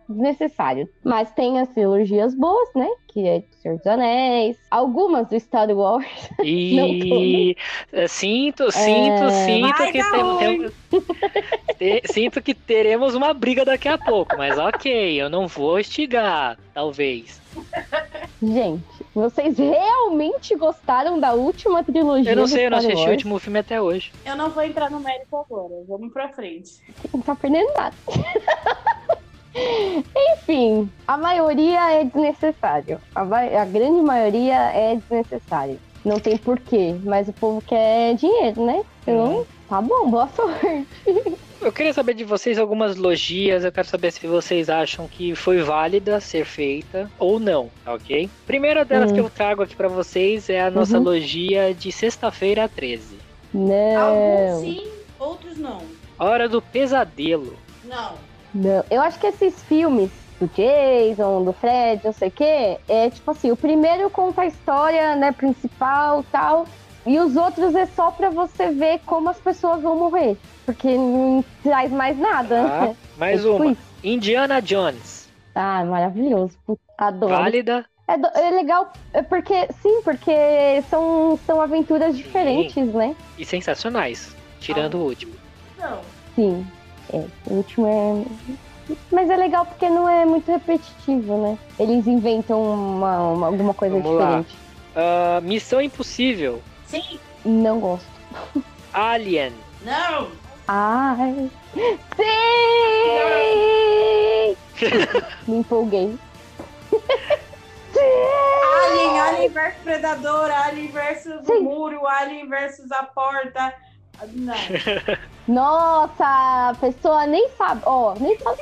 desnecessário. Mas tem as trilogias boas, né? Que é do Senhor dos Anéis. Algumas do Star Wars. [laughs] E eh, sinto, sinto, sinto Vai que dar tem- ruim. tem- [laughs] te- sinto que teremos uma briga daqui a pouco, mas ok, eu não vou estigar, talvez. Gente, vocês realmente gostaram da última trilogia Eu não do sei, eu não assisti o último filme até hoje. Eu não vou entrar no mérito agora, vamos pra frente. Não tá perdendo nada. [laughs] Enfim, a maioria é desnecessário. A, a grande maioria é desnecessário. Não tem porquê, mas o povo quer dinheiro, né? Então, tá bom, boa sorte. [laughs] Eu queria saber de vocês algumas logias, eu quero saber se vocês acham que foi válida ser feita ou não, tá ok? Primeira delas Hum. que eu trago aqui pra vocês é a nossa Uhum. logia de sexta-feira 13. Não, Alguns sim, outros não. Hora do pesadelo. Não. Não. Eu acho que esses filmes do Jason, do Fred, não sei o quê, é tipo assim, o primeiro conta a história, né, principal e tal, e os outros é só pra você ver como as pessoas vão morrer. Porque não traz mais nada. Tá? né? Mais É tipo uma. isso. Indiana Jones. Ah, maravilhoso. Puta, Adoro. Válida. É, do- é legal, é porque, sim, porque são, são aventuras diferentes, né? e sensacionais, tirando o último. Não. Sim. É, o último é. Mas é legal porque não é muito repetitivo, né? Eles inventam uma, uma- alguma coisa Vamos diferente. Ah, Missão Impossível. Sim. Não gosto. Alien. Não. Ai. Sim! Me empolguei. Alien, Alien versus Predador, Alien versus o Sim. muro, Alien versus a porta. Não. Nossa, a pessoa nem sabe. Ó, nem sabe.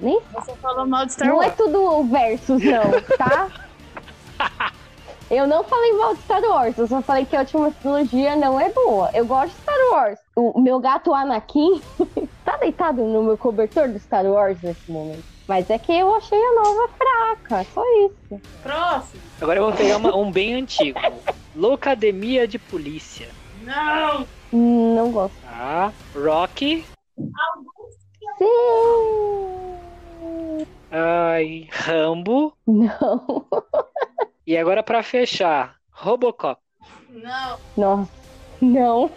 nem Você falou mal de Star Não é Wars. tudo versus, não, tá? Eu não falei mal de Star Wars, eu só falei que a última trilogia não é boa. Eu gosto de Star Wars. O meu gato Anakin [laughs] tá deitado no meu cobertor do Star Wars nesse momento. Mas é que eu achei a nova fraca, só isso. Próximo. Agora eu vou pegar uma- um bem antigo. Locademia de Polícia. Não. Não gosto. Tá? Rock. Sim! Ai, Rambo. Não. E agora pra fechar, Robocop. Não. Nossa. Não.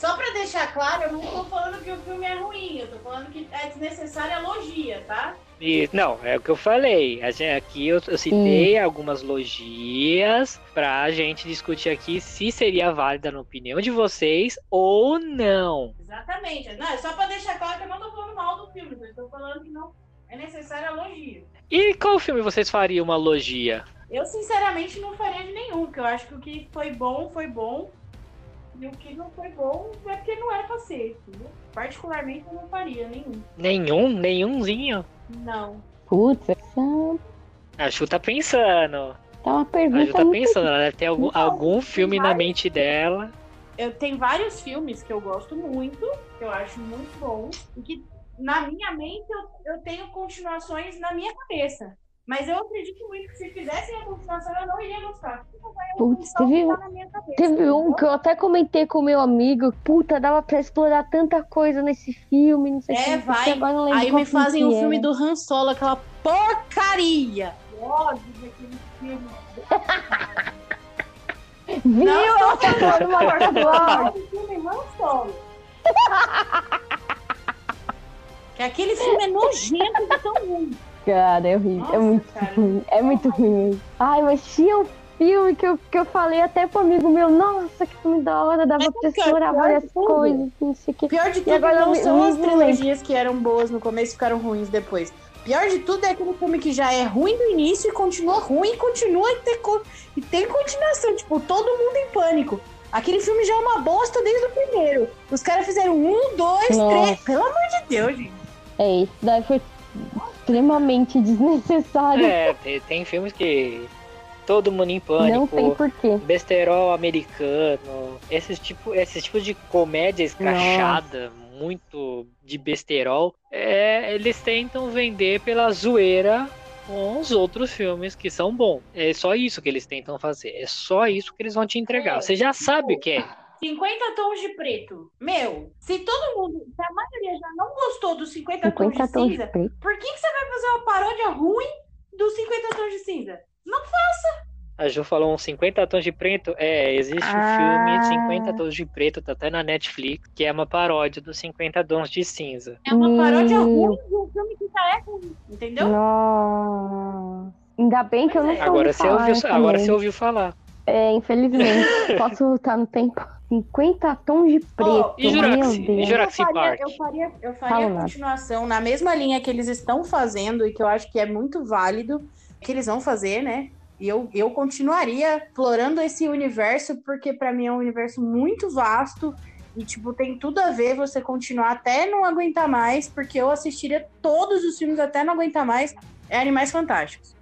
Só pra deixar claro, eu não tô falando que o filme é ruim, eu tô falando que é desnecessária a logia, tá? E, não, é o que eu falei. Gente- aqui eu, eu citei algumas logias pra gente discutir aqui se seria válida na opinião de vocês ou não. Exatamente. Não, é só pra deixar claro que eu não tô falando mal do filme, eu tô falando que não é necessária a logia. E qual filme vocês fariam uma logia? Eu, sinceramente, não faria de nenhum, porque eu acho que o que foi bom, foi bom. E o que não foi bom é porque não era pra ser, entendeu? Particularmente, eu não faria nenhum. Nenhum? Nenhumzinho? Não. Putz, essa A Chu tá pensando. tá uma A Ju pergunta tá pensando, ela deve ter algum, Não, algum filme na mente dela. eu tenho vários filmes que eu gosto muito, que eu acho muito bons, e que na minha mente eu, eu tenho continuações na minha cabeça. Mas eu acredito muito que se fizessem a continuação eu não iria gostar. Putz, teve, Tá na minha cabeça, teve um que eu até comentei com meu amigo. Puta, dava pra explorar tanta coisa nesse filme, não sei É, que, vai. agora não lembro Aí me fazem um era. filme do Han Solo, aquela porcaria. Ódio daquele filme. [laughs] Viu? Não, uma [laughs] do. Aquele filme Han Solo. [laughs] Que aquele filme é nojento de tão ruim. Cara, é horrível. Nossa, é muito cara. ruim. É muito ruim. Ai, mas tinha um filme que eu, que eu falei até pro amigo meu, nossa, que filme da hora, dava Mas, pra cara, explorar várias coisas, não sei o que. Pior de tudo agora não me- são me as trilogias que eram boas no começo e ficaram ruins depois. Pior de tudo é aquele filme que já é ruim do início e continua ruim e continua e tem, e tem continuação. Tipo, todo mundo em pânico. Aquele filme já é uma bosta desde o primeiro. Os caras fizeram um, dois, Nossa. três. Pelo amor de Deus, gente. É, isso daí foi extremamente [laughs] desnecessário. É, tem, tem filmes que todo mundo em pânico. não tem porquê. Besterol americano, esses tipo, esses tipos de comédia escrachada, muito de besterol, é, eles tentam vender pela zoeira com os outros filmes que são bons. É só isso que eles tentam fazer. É só isso que eles vão te entregar. É, Você já sabe o que é. 50 tons de preto. Meu, se todo mundo, se a maioria já não gostou dos 50, tons 50 de tons de cinza, preto. por que, que você vai fazer uma paródia ruim dos 50 tons de cinza? Não A Ju falou uns 50 tons de preto. É, existe o Ah. filme 50 tons de preto, tá até na Netflix, que é uma paródia dos 50 tons de cinza. É uma paródia ruim de um filme que já é ruim, entendeu? Nossa. Ainda bem que eu não é. soube Agora você ouviu, agora você ouviu falar. É, infelizmente. Posso voltar no tempo. 50 tons de preto. e Juraxi? Meu E Deus. Juraxi? eu faria, Park. eu faria, eu faria Fala continuação na mesma linha que eles estão fazendo e que eu acho que é muito válido que eles vão fazer, né? E eu, eu continuaria explorando esse universo porque pra mim é um universo muito vasto e tipo tem tudo a ver você continuar até não aguentar mais, porque eu assistiria todos os filmes até não aguentar mais. É Animais Fantásticos.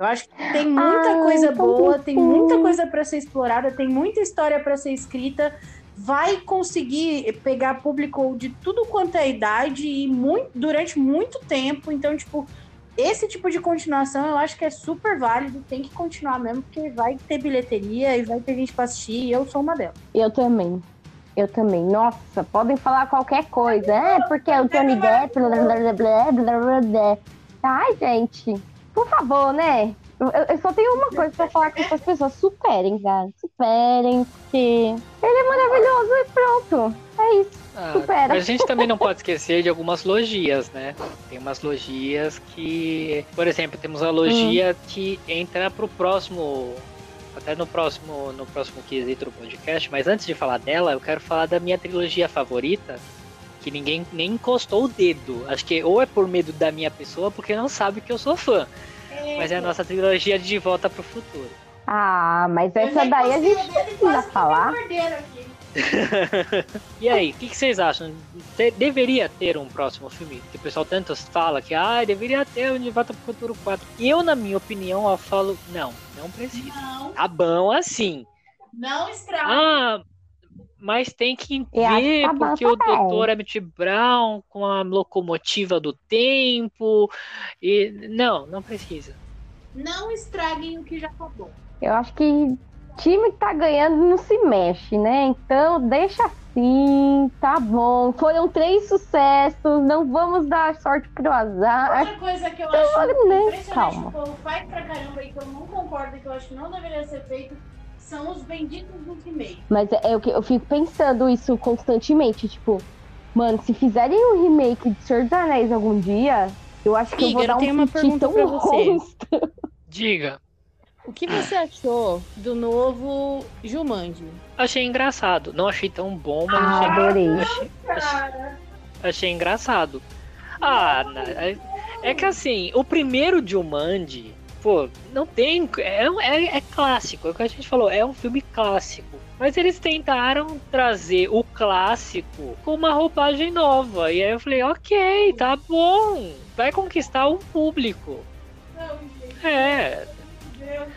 Eu acho que tem muita Ai, coisa tão boa, tem muita coisa pra ser explorada, tem muita história pra ser escrita vai conseguir pegar público de tudo quanto é idade e muito, durante muito tempo. Então, tipo, esse tipo de continuação eu acho que é super válido, tem que continuar mesmo, porque vai ter bilheteria e vai ter gente pra assistir, e eu sou uma delas. Eu também. Eu também. Nossa, podem falar qualquer coisa. É, porque é o Johnny Depp. Blá, blá, blá, blá, blá, blá. Ai, gente. Por favor, né? Eu, eu- só tenho uma coisa pra falar com essas pessoas. Superem, cara. Superem, porque ele é maravilhoso e pronto. É isso. Ah, Supera. mas a gente também não [laughs] pode esquecer de algumas logias, né? Tem umas logias que, por exemplo, temos a logia que entra pro próximo, até no próximo, no próximo quesito do podcast. Mas antes de falar dela, eu quero falar da minha trilogia favorita, que ninguém nem encostou o dedo. Acho que ou é por medo da minha pessoa, porque não sabe que eu sou fã. Mas é a nossa trilogia de De Volta pro Futuro. Ah, mas essa daí a gente precisa falar. [laughs] E aí, o que, que vocês acham? Te- deveria ter um próximo filme? Que o pessoal tanto fala que ah, deveria ter um De Volta pro Futuro 4. Eu, na minha opinião, eu falo, não, não precisa. Não, Tá bom assim. não estraga. Ah, mas tem que ver, tá porque o. Dr. Emmett Brown com a locomotiva do tempo. E não, não precisa. Não estraguem o que já tá bom. Eu acho que time que tá ganhando não se mexe, né? Então deixa assim, tá bom. Foram três sucessos, não vamos dar sorte pro azar. Outra coisa que eu Então, acho olha, né? impressionante Calma. que o povo faz pra caramba e que eu não concordo e que eu acho que não deveria ser feito são os benditos dos remakes. Mas é o que eu fico pensando isso constantemente, tipo, mano, se fizerem um remake de Senhor dos Anéis algum dia, eu acho que eu vou dar eu um uma pergunta tão pra você. monstro. Diga. O que você achou do novo Jumanji? Achei engraçado. Não achei tão bom, mas Ah, achei, adorei. achei, achei, achei engraçado. Ah, é, é que assim, o primeiro Jumanji, pô, não tem. É, é, é clássico, é o que a gente falou, é um filme clássico. Mas eles tentaram trazer o clássico com uma roupagem nova. E aí eu falei, ok, tá bom. Vai conquistar um público. Não, gente, É, meu Deus.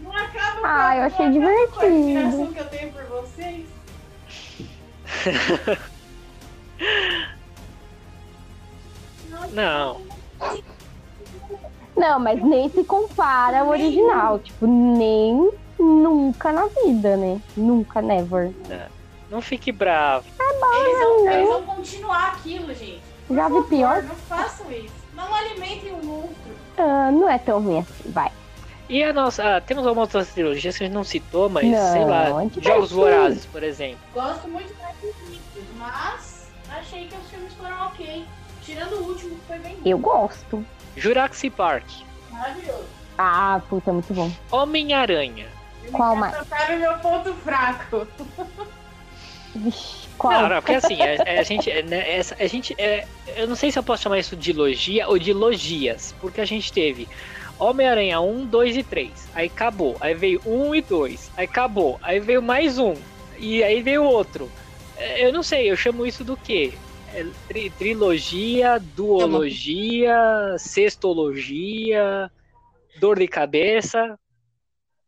Não acaba com Ah, a- eu achei não acaba com a divertido. admiração que eu tenho por vocês. [laughs] Não. Não, mas nem se compara ao original. Tipo, nem nunca na vida, né? Nunca, never. Não fique bravo. Eles vão, eles vão continuar aquilo, gente. Por Já vi favor, pior? Não façam isso. Não alimentem um outro. Ah, não é tão ruim assim, vai. E a nossa. ah, temos algumas outras trilogias que a gente não citou, mas Não, sei lá. é divertido. Jogos Vorazes, por exemplo. Gosto muito mais dos livros, mas achei que os filmes foram ok. Tirando o último, que foi bem Eu gosto. Jurassic Park. maravilhoso. Ah, puta, muito bom. Homem-Aranha. Qual mais? Tocaram meu ponto fraco. Vixe, qual? Não, não, porque assim, a, a gente. é, né, essa, a gente é, eu não sei se eu posso chamar isso de logia ou de logias, porque a gente teve Homem-Aranha 1, 2 e 3. Aí acabou. Aí veio 1 e 2. Aí acabou. Aí veio mais um. E aí veio outro. É, Eu não sei, eu chamo isso do quê? É tri- trilogia, duologia, sextologia, dor de cabeça.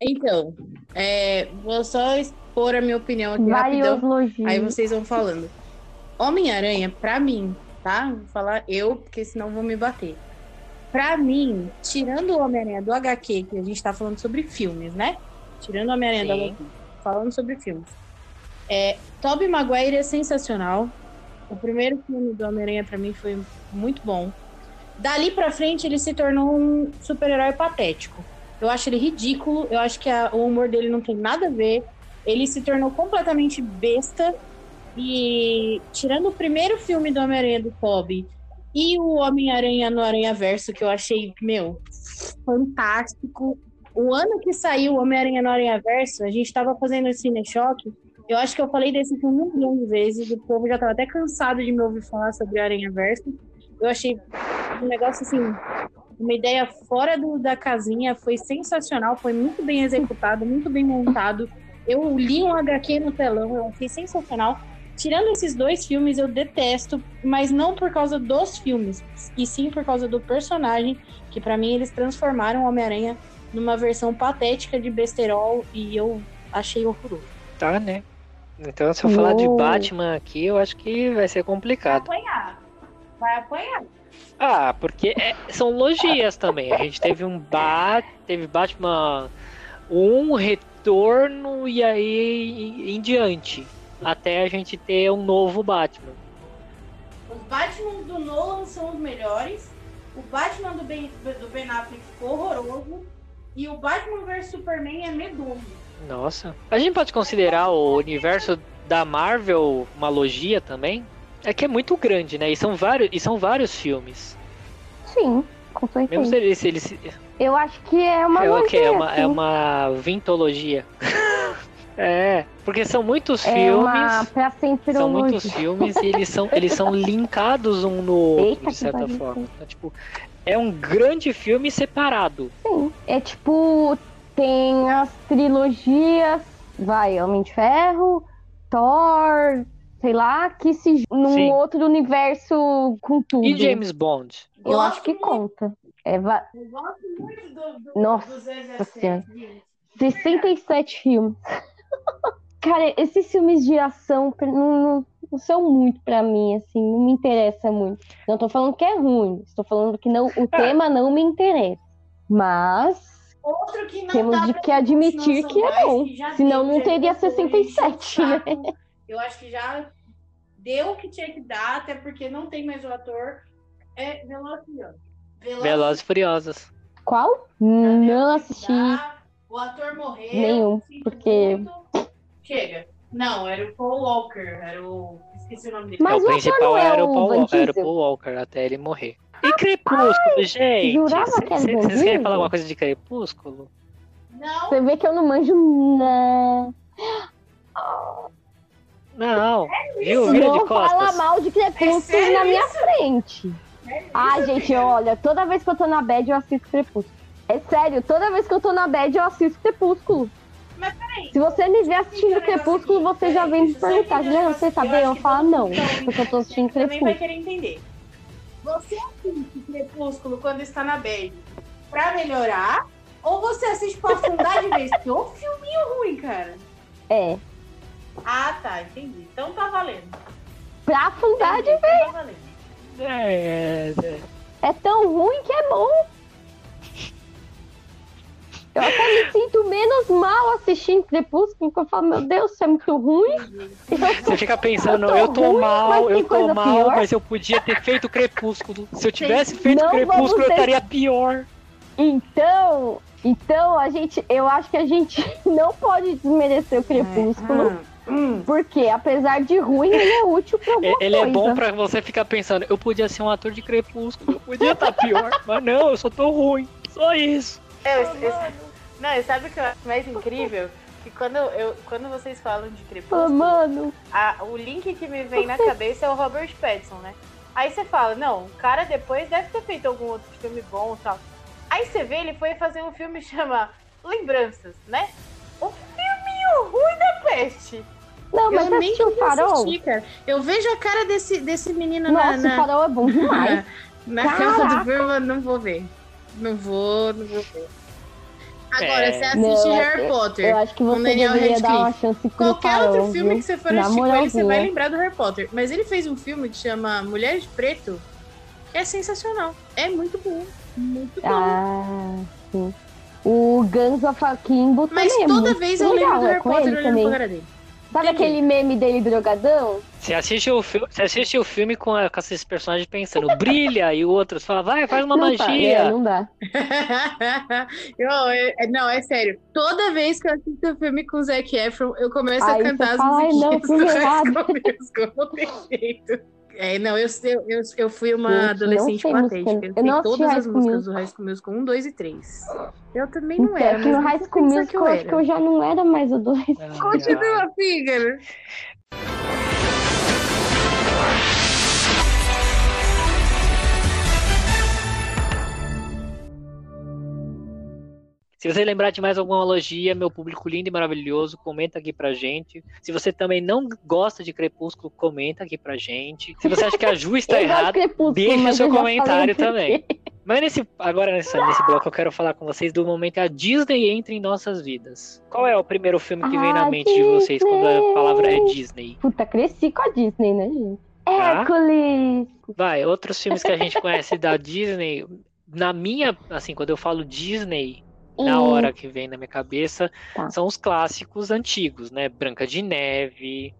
Então, é, vou só expor a minha opinião aqui rapidão. Aí vocês vão falando. Homem-Aranha, pra mim, tá? Vou falar eu, porque senão vão me bater. Pra mim, tirando o Homem-Aranha do HQ, que a gente tá falando sobre filmes, né? Tirando o Homem-Aranha do. HQ, falando sobre filmes. É, Tobey Maguire é sensacional. O primeiro filme do Homem-Aranha pra mim foi muito bom. Dali pra frente, ele se tornou um super-herói patético. Eu acho ele ridículo, eu acho que a- o humor dele não tem nada a ver. Ele se tornou completamente besta. E tirando o primeiro filme do Homem-Aranha do Tobey e o Homem-Aranha no Aranha Verso, que eu achei, meu, fantástico. O ano que saiu o Homem-Aranha no Aranha Verso, a gente tava fazendo esse Cine Choque. Eu acho que eu falei desse filme um milhão de vezes. O povo já tava até cansado de me ouvir falar sobre Aranha Verso. Eu achei um negócio assim, uma ideia fora do- da casinha, foi sensacional, foi muito bem executado, muito bem montado. Eu li um HQ no telão, eu achei sensacional. Tirando esses dois filmes, eu detesto, mas não por causa dos filmes, e sim por causa do personagem, que pra mim eles transformaram Homem-Aranha numa versão patética de besterol, e eu achei horroroso. Tá, né? Então, se eu falar de. Batman aqui, eu acho que vai ser complicado. apanhar. Vai apanhar. Ah, porque é- são logias também. A gente teve um Bat, teve Batman um retorno e aí em, em diante. Até a gente ter um novo Batman. Os Batman do Nolan são os melhores. O Batman do Ben, do ben Affleck ficou horroroso. E o Batman vs Superman é medonho. Nossa. A gente pode considerar o universo da Marvel uma logia também? É que é muito grande, né? E são vários, e são vários filmes. Sim, com Mesmo certeza. se eles, se eles Eu acho que é uma é o quê? É logia, uma, é uma vintologia. [laughs] é, porque são muitos É filmes. uma pra sempre São muitos filmes e eles são, eles são linkados um no outro, Eita, de certa forma. Então, tipo, é um grande filme separado. Sim. É tipo, tem as trilogias, vai, Homem de Ferro, Thor, sei lá, que se num Sim. outro universo com tudo. E James Bond? Eu Gosto acho que muito. conta. É, va- Eu gosto muito do, do, Nossa do 007, Senhora. gente. 67 filmes. [laughs] Cara, esses filmes de ação não, não- não são muito pra mim, assim, não me interessa muito. Não tô falando que é ruim, estou falando que não, o tema não me interessa. Mas Outro que não Temos dá de que admitir que é bom. que Senão não teria foi, 67, encheu o saco. Eu acho que já deu o que tinha que dar, até porque não tem mais o ator. É Velozes e. Velozes e Furiosos. qual? Não que assisti. dá, O ator morreu. Nenhum, porque- muito. Chega. Não, era o Paul Walker, era o. Esqueci o nome dele. Mas É, o o ator principal não é era, o o Paul, Van era o? Paul Walker até ele morrer. E Crepúsculo, gente? jurava que era Vocês querem falar alguma coisa de Crepúsculo? Não, Você vê que eu não manjo nada. Não. Viu? Vira de Não fala costas. mal de Crepúsculo É na minha frente. É Ai, isso, gente, olha, toda vez que eu tô na bad, eu assisto Crepúsculo. É sério, toda vez que eu tô na bad, eu assisto Crepúsculo. Mas peraí. Se você me ver assistindo é Crepúsculo, você já vem me perguntar, um você tá negócio. bem? Eu Eu falo, não, tá porque eu tô assistindo também vai Crepúsculo. querer entender. Você assiste Crepúsculo quando está na bad pra melhorar? Ou você assiste pra afundar de vez? Que ô filminho ruim, cara. É. Ah, tá, entendi. Então tá valendo. Pra afundar de Entendi, então tá valendo. É, é. É tão ruim que é bom. Eu até me sinto menos mal assistindo Crepúsculo, porque eu falo, meu Deus, isso é muito ruim. Você fica pensando, Eu eu tô tô ruim, mal, eu tô mal, pior. mas eu podia ter feito Crepúsculo. Se eu tivesse feito Não Crepúsculo, vamos eu ter- estaria pior. Então, então a gente, eu acho que a gente [laughs] não pode desmerecer o Crepúsculo, hum. porque apesar de ruim, ele é útil pra alguma Ele é coisa. bom pra você ficar pensando, eu podia ser um ator de Crepúsculo, eu podia estar pior, mas não, eu só tô ruim. Só isso. Eu, eu- não, e sabe o que eu acho mais incrível? Que quando, eu, quando vocês falam de Crepúsculo, mano, a- o link que me vem na cabeça é o Robert Pattinson, né? Aí você fala, não, o cara depois deve ter feito algum outro filme bom e tal. Aí você vê, ele foi fazer um filme que [laughs] chama Lembranças, né? O filminho ruim da peste. não, mas eu nem o Farol? assistir, cara. Eu vejo a cara desse, desse menino na, Nossa, o na, Farol é bom [laughs] demais. na Caraca. capa do eu não vou ver. Não vou, não vou ver. Agora, É. você assiste Não, Harry Potter. Eu acho que com você Daniel deveria dar uma Radcliffe. chance Qualquer outro filme viu? que você for Na assistir com ele, você vai lembrar do Harry Potter. Mas ele fez um filme que chama Mulher de Preto, que é sensacional. É muito bom. Muito bom. Ah, sim. O Guns of Akimbo Mas também é toda muito vez eu legal, lembro do é Harry com Potter olhando também. pra cara dele. Sabe Entendi. aquele meme dele drogadão? Você assiste o filme, você assiste o filme com, a- com esses personagens pensando, brilha, e o outro fala, vai, faz uma não, tá, magia. é, não dá. [laughs] eu, é- não, é sério. Toda vez que eu assisto o filme com o Zac Efron, eu começo Aí a cantar as fala, "Ai, não, musiquinhas do High errado." School Musical. Não tem jeito. É, não, eu, eu, eu, eu fui uma Gente, adolescente patética. Eu Eu sei todas as músicas Musical. do High School Musical 1, 2 e 3. Eu também não Então, era, é que no High School Musical eu acho que eu já não era mais adolescente. Continua, Fígaro. Se você lembrar de mais alguma analogia, meu público lindo e maravilhoso, comenta aqui pra gente. Se você também não gosta de Crepúsculo, comenta aqui pra gente. Se você acha que a Ju [laughs] está errada, deixa seu comentário também. Mas nesse, agora nesse, nesse bloco eu quero falar com vocês do momento que a Disney entra em nossas vidas. Qual é o primeiro filme que vem na Ah, mente de vocês quando a Disney! palavra é Disney? Puta, cresci com a Disney, né, gente? Tá. Hércules! Vai, outros filmes que a gente conhece da Disney, na minha, assim, quando eu falo Disney, na Hum, hora que vem na minha cabeça, Tá. são os clássicos antigos, né? Branca de Neve.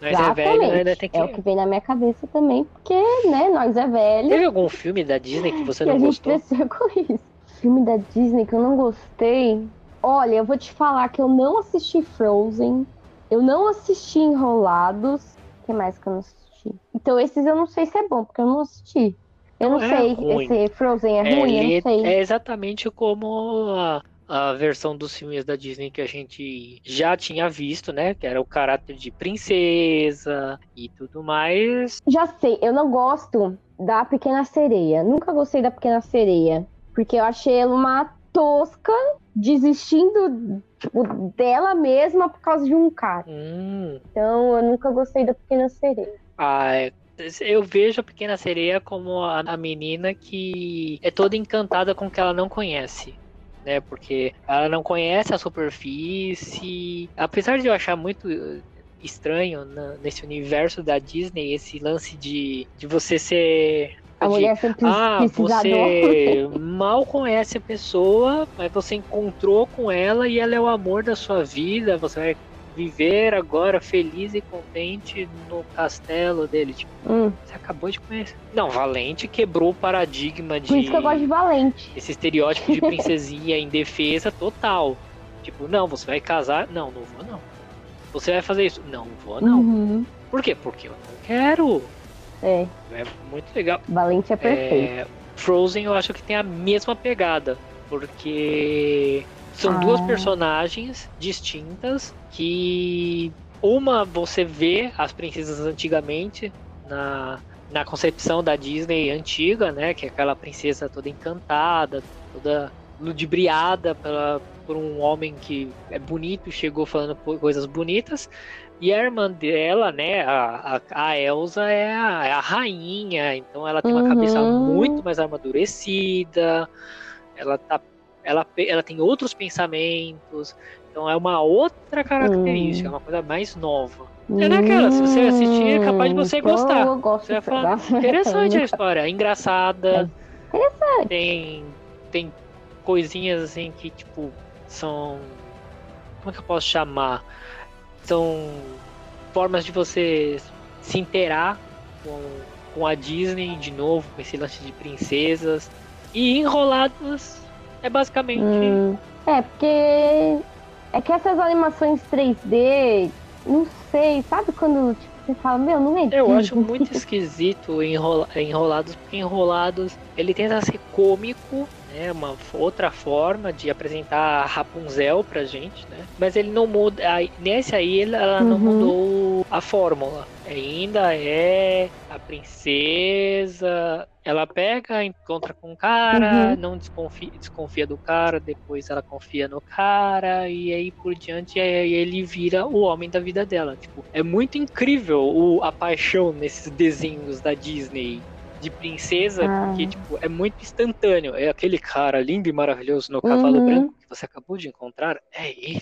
Nós é Exatamente. tem que- É o que vem na minha cabeça também, porque, né, nós é velho. Teve algum filme da Disney que você e a não gente gostou? [laughs] com isso. Filme da Disney que eu não gostei. Olha, eu vou te falar que eu não assisti Frozen. Eu não assisti Enrolados. O que mais que eu não assisti? Então, esses eu não sei se é bom, porque eu não assisti. Eu não Não é sei. ruim. Esse Frozen é ruim? Eu ele não sei. é exatamente como a, a versão dos filmes da Disney que a gente já tinha visto, né? Que era o caráter de princesa e tudo mais. Já sei, eu não gosto da Pequena Sereia. Nunca gostei da Pequena Sereia. Porque eu achei ela uma tosca, desistindo tipo, dela mesma por causa de um cara. Hum, Então eu nunca gostei da Pequena Sereia. ah, é- eu vejo a Pequena Sereia como a, a menina que é toda encantada com o que ela não conhece. Né, porque ela não conhece a superfície. Apesar de eu achar muito eh, estranho na- nesse universo da Disney esse lance de, de você ser A de- mulher sempre Ah, você [laughs] mal conhece a pessoa, mas você encontrou com ela e ela é o amor da sua vida. Você vai viver agora feliz e contente no castelo dele. Tipo, Hum, você acabou de conhecer. Não, Valente quebrou o paradigma de por isso que eu gosto de Valente. esse estereótipo de princesinha [laughs] indefesa total. Tipo, não, você vai casar? Não, não vou não. Você vai fazer isso? Não, não vou não. Uhum. Por quê? Porque eu não quero. É, É muito legal. Valente é perfeito. É, Frozen eu acho que tem a mesma pegada, porque são Ah. duas personagens distintas que uma você vê as princesas antigamente na, na concepção da Disney antiga, né, que é aquela princesa toda encantada, toda ludibriada pela, por um homem que é bonito, chegou falando coisas bonitas. E a irmã dela, né, a, a, a Elsa é a, é a rainha, então ela tem uma Uhum. cabeça muito mais amadurecida, ela tá ela, ela tem outros pensamentos. Então é uma outra característica, Hum. é uma coisa mais nova. É naquela, se você assistir, é capaz de você gostar. Eu gosto Você vai falar, interessante a [laughs] história, é engraçada. É Tem, tem coisinhas assim que, tipo, são. Como é que eu posso chamar? São formas de você se inteirar com, com a Disney de novo, com esse lance de princesas. E enrolados é basicamente. Hum, é, porque é que essas animações 3D, não sei, sabe quando tipo, você fala, meu, não é Eu acho muito esquisito enrola- Enrolados, porque Enrolados. Ele tenta ser cômico, né? Uma outra forma de apresentar Rapunzel pra gente, né? Mas ele não muda. Nesse aí ela não Uhum. mudou a fórmula. Ainda é a princesa. Ela pega, encontra com o cara, Uhum. não desconfia, desconfia do cara, depois ela confia no cara, e aí por diante aí ele vira o homem da vida dela. Tipo, é muito incrível o, a paixão nesses desenhos da Disney de princesa, Ah. porque tipo, é muito instantâneo. É aquele cara lindo e maravilhoso no cavalo Uhum. branco que você acabou de encontrar, é ele.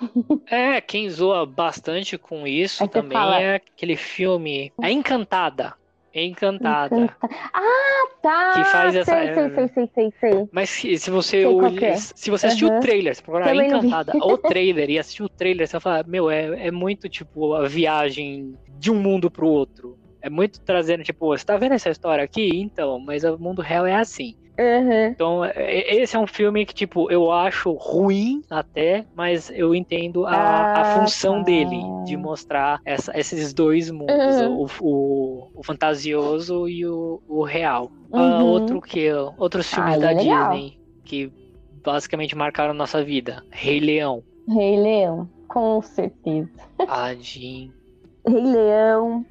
[laughs] É, quem zoa bastante com isso Aí você também fala- é aquele filme. É Encantada. É Encantada. Encanta- Ah, tá! Que faz essa- Sei, sei, sei, sei, sei, sei. Mas se, se você Sei que é. se você assistiu Aham. o trailer, se procurar Também. Encantada, o [laughs] trailer e assistir o trailer, você vai falar, meu, é, é muito tipo a viagem de um mundo pro outro. É muito trazendo, tipo, você tá vendo essa história aqui? Então, mas o mundo real é assim. Uhum. Então, é- é- esse é um filme que, tipo, eu acho ruim até, mas eu entendo a, a Ah, função tá. dele de mostrar essa- esses dois mundos, Uhum. o, o- o fantasioso e o, o real. Ah, Uhum. outro que outros filmes Ah, da é. Disney que basicamente marcaram nossa vida. Rei Leão, Rei Leão, com certeza. Aladdin, Rei Leão,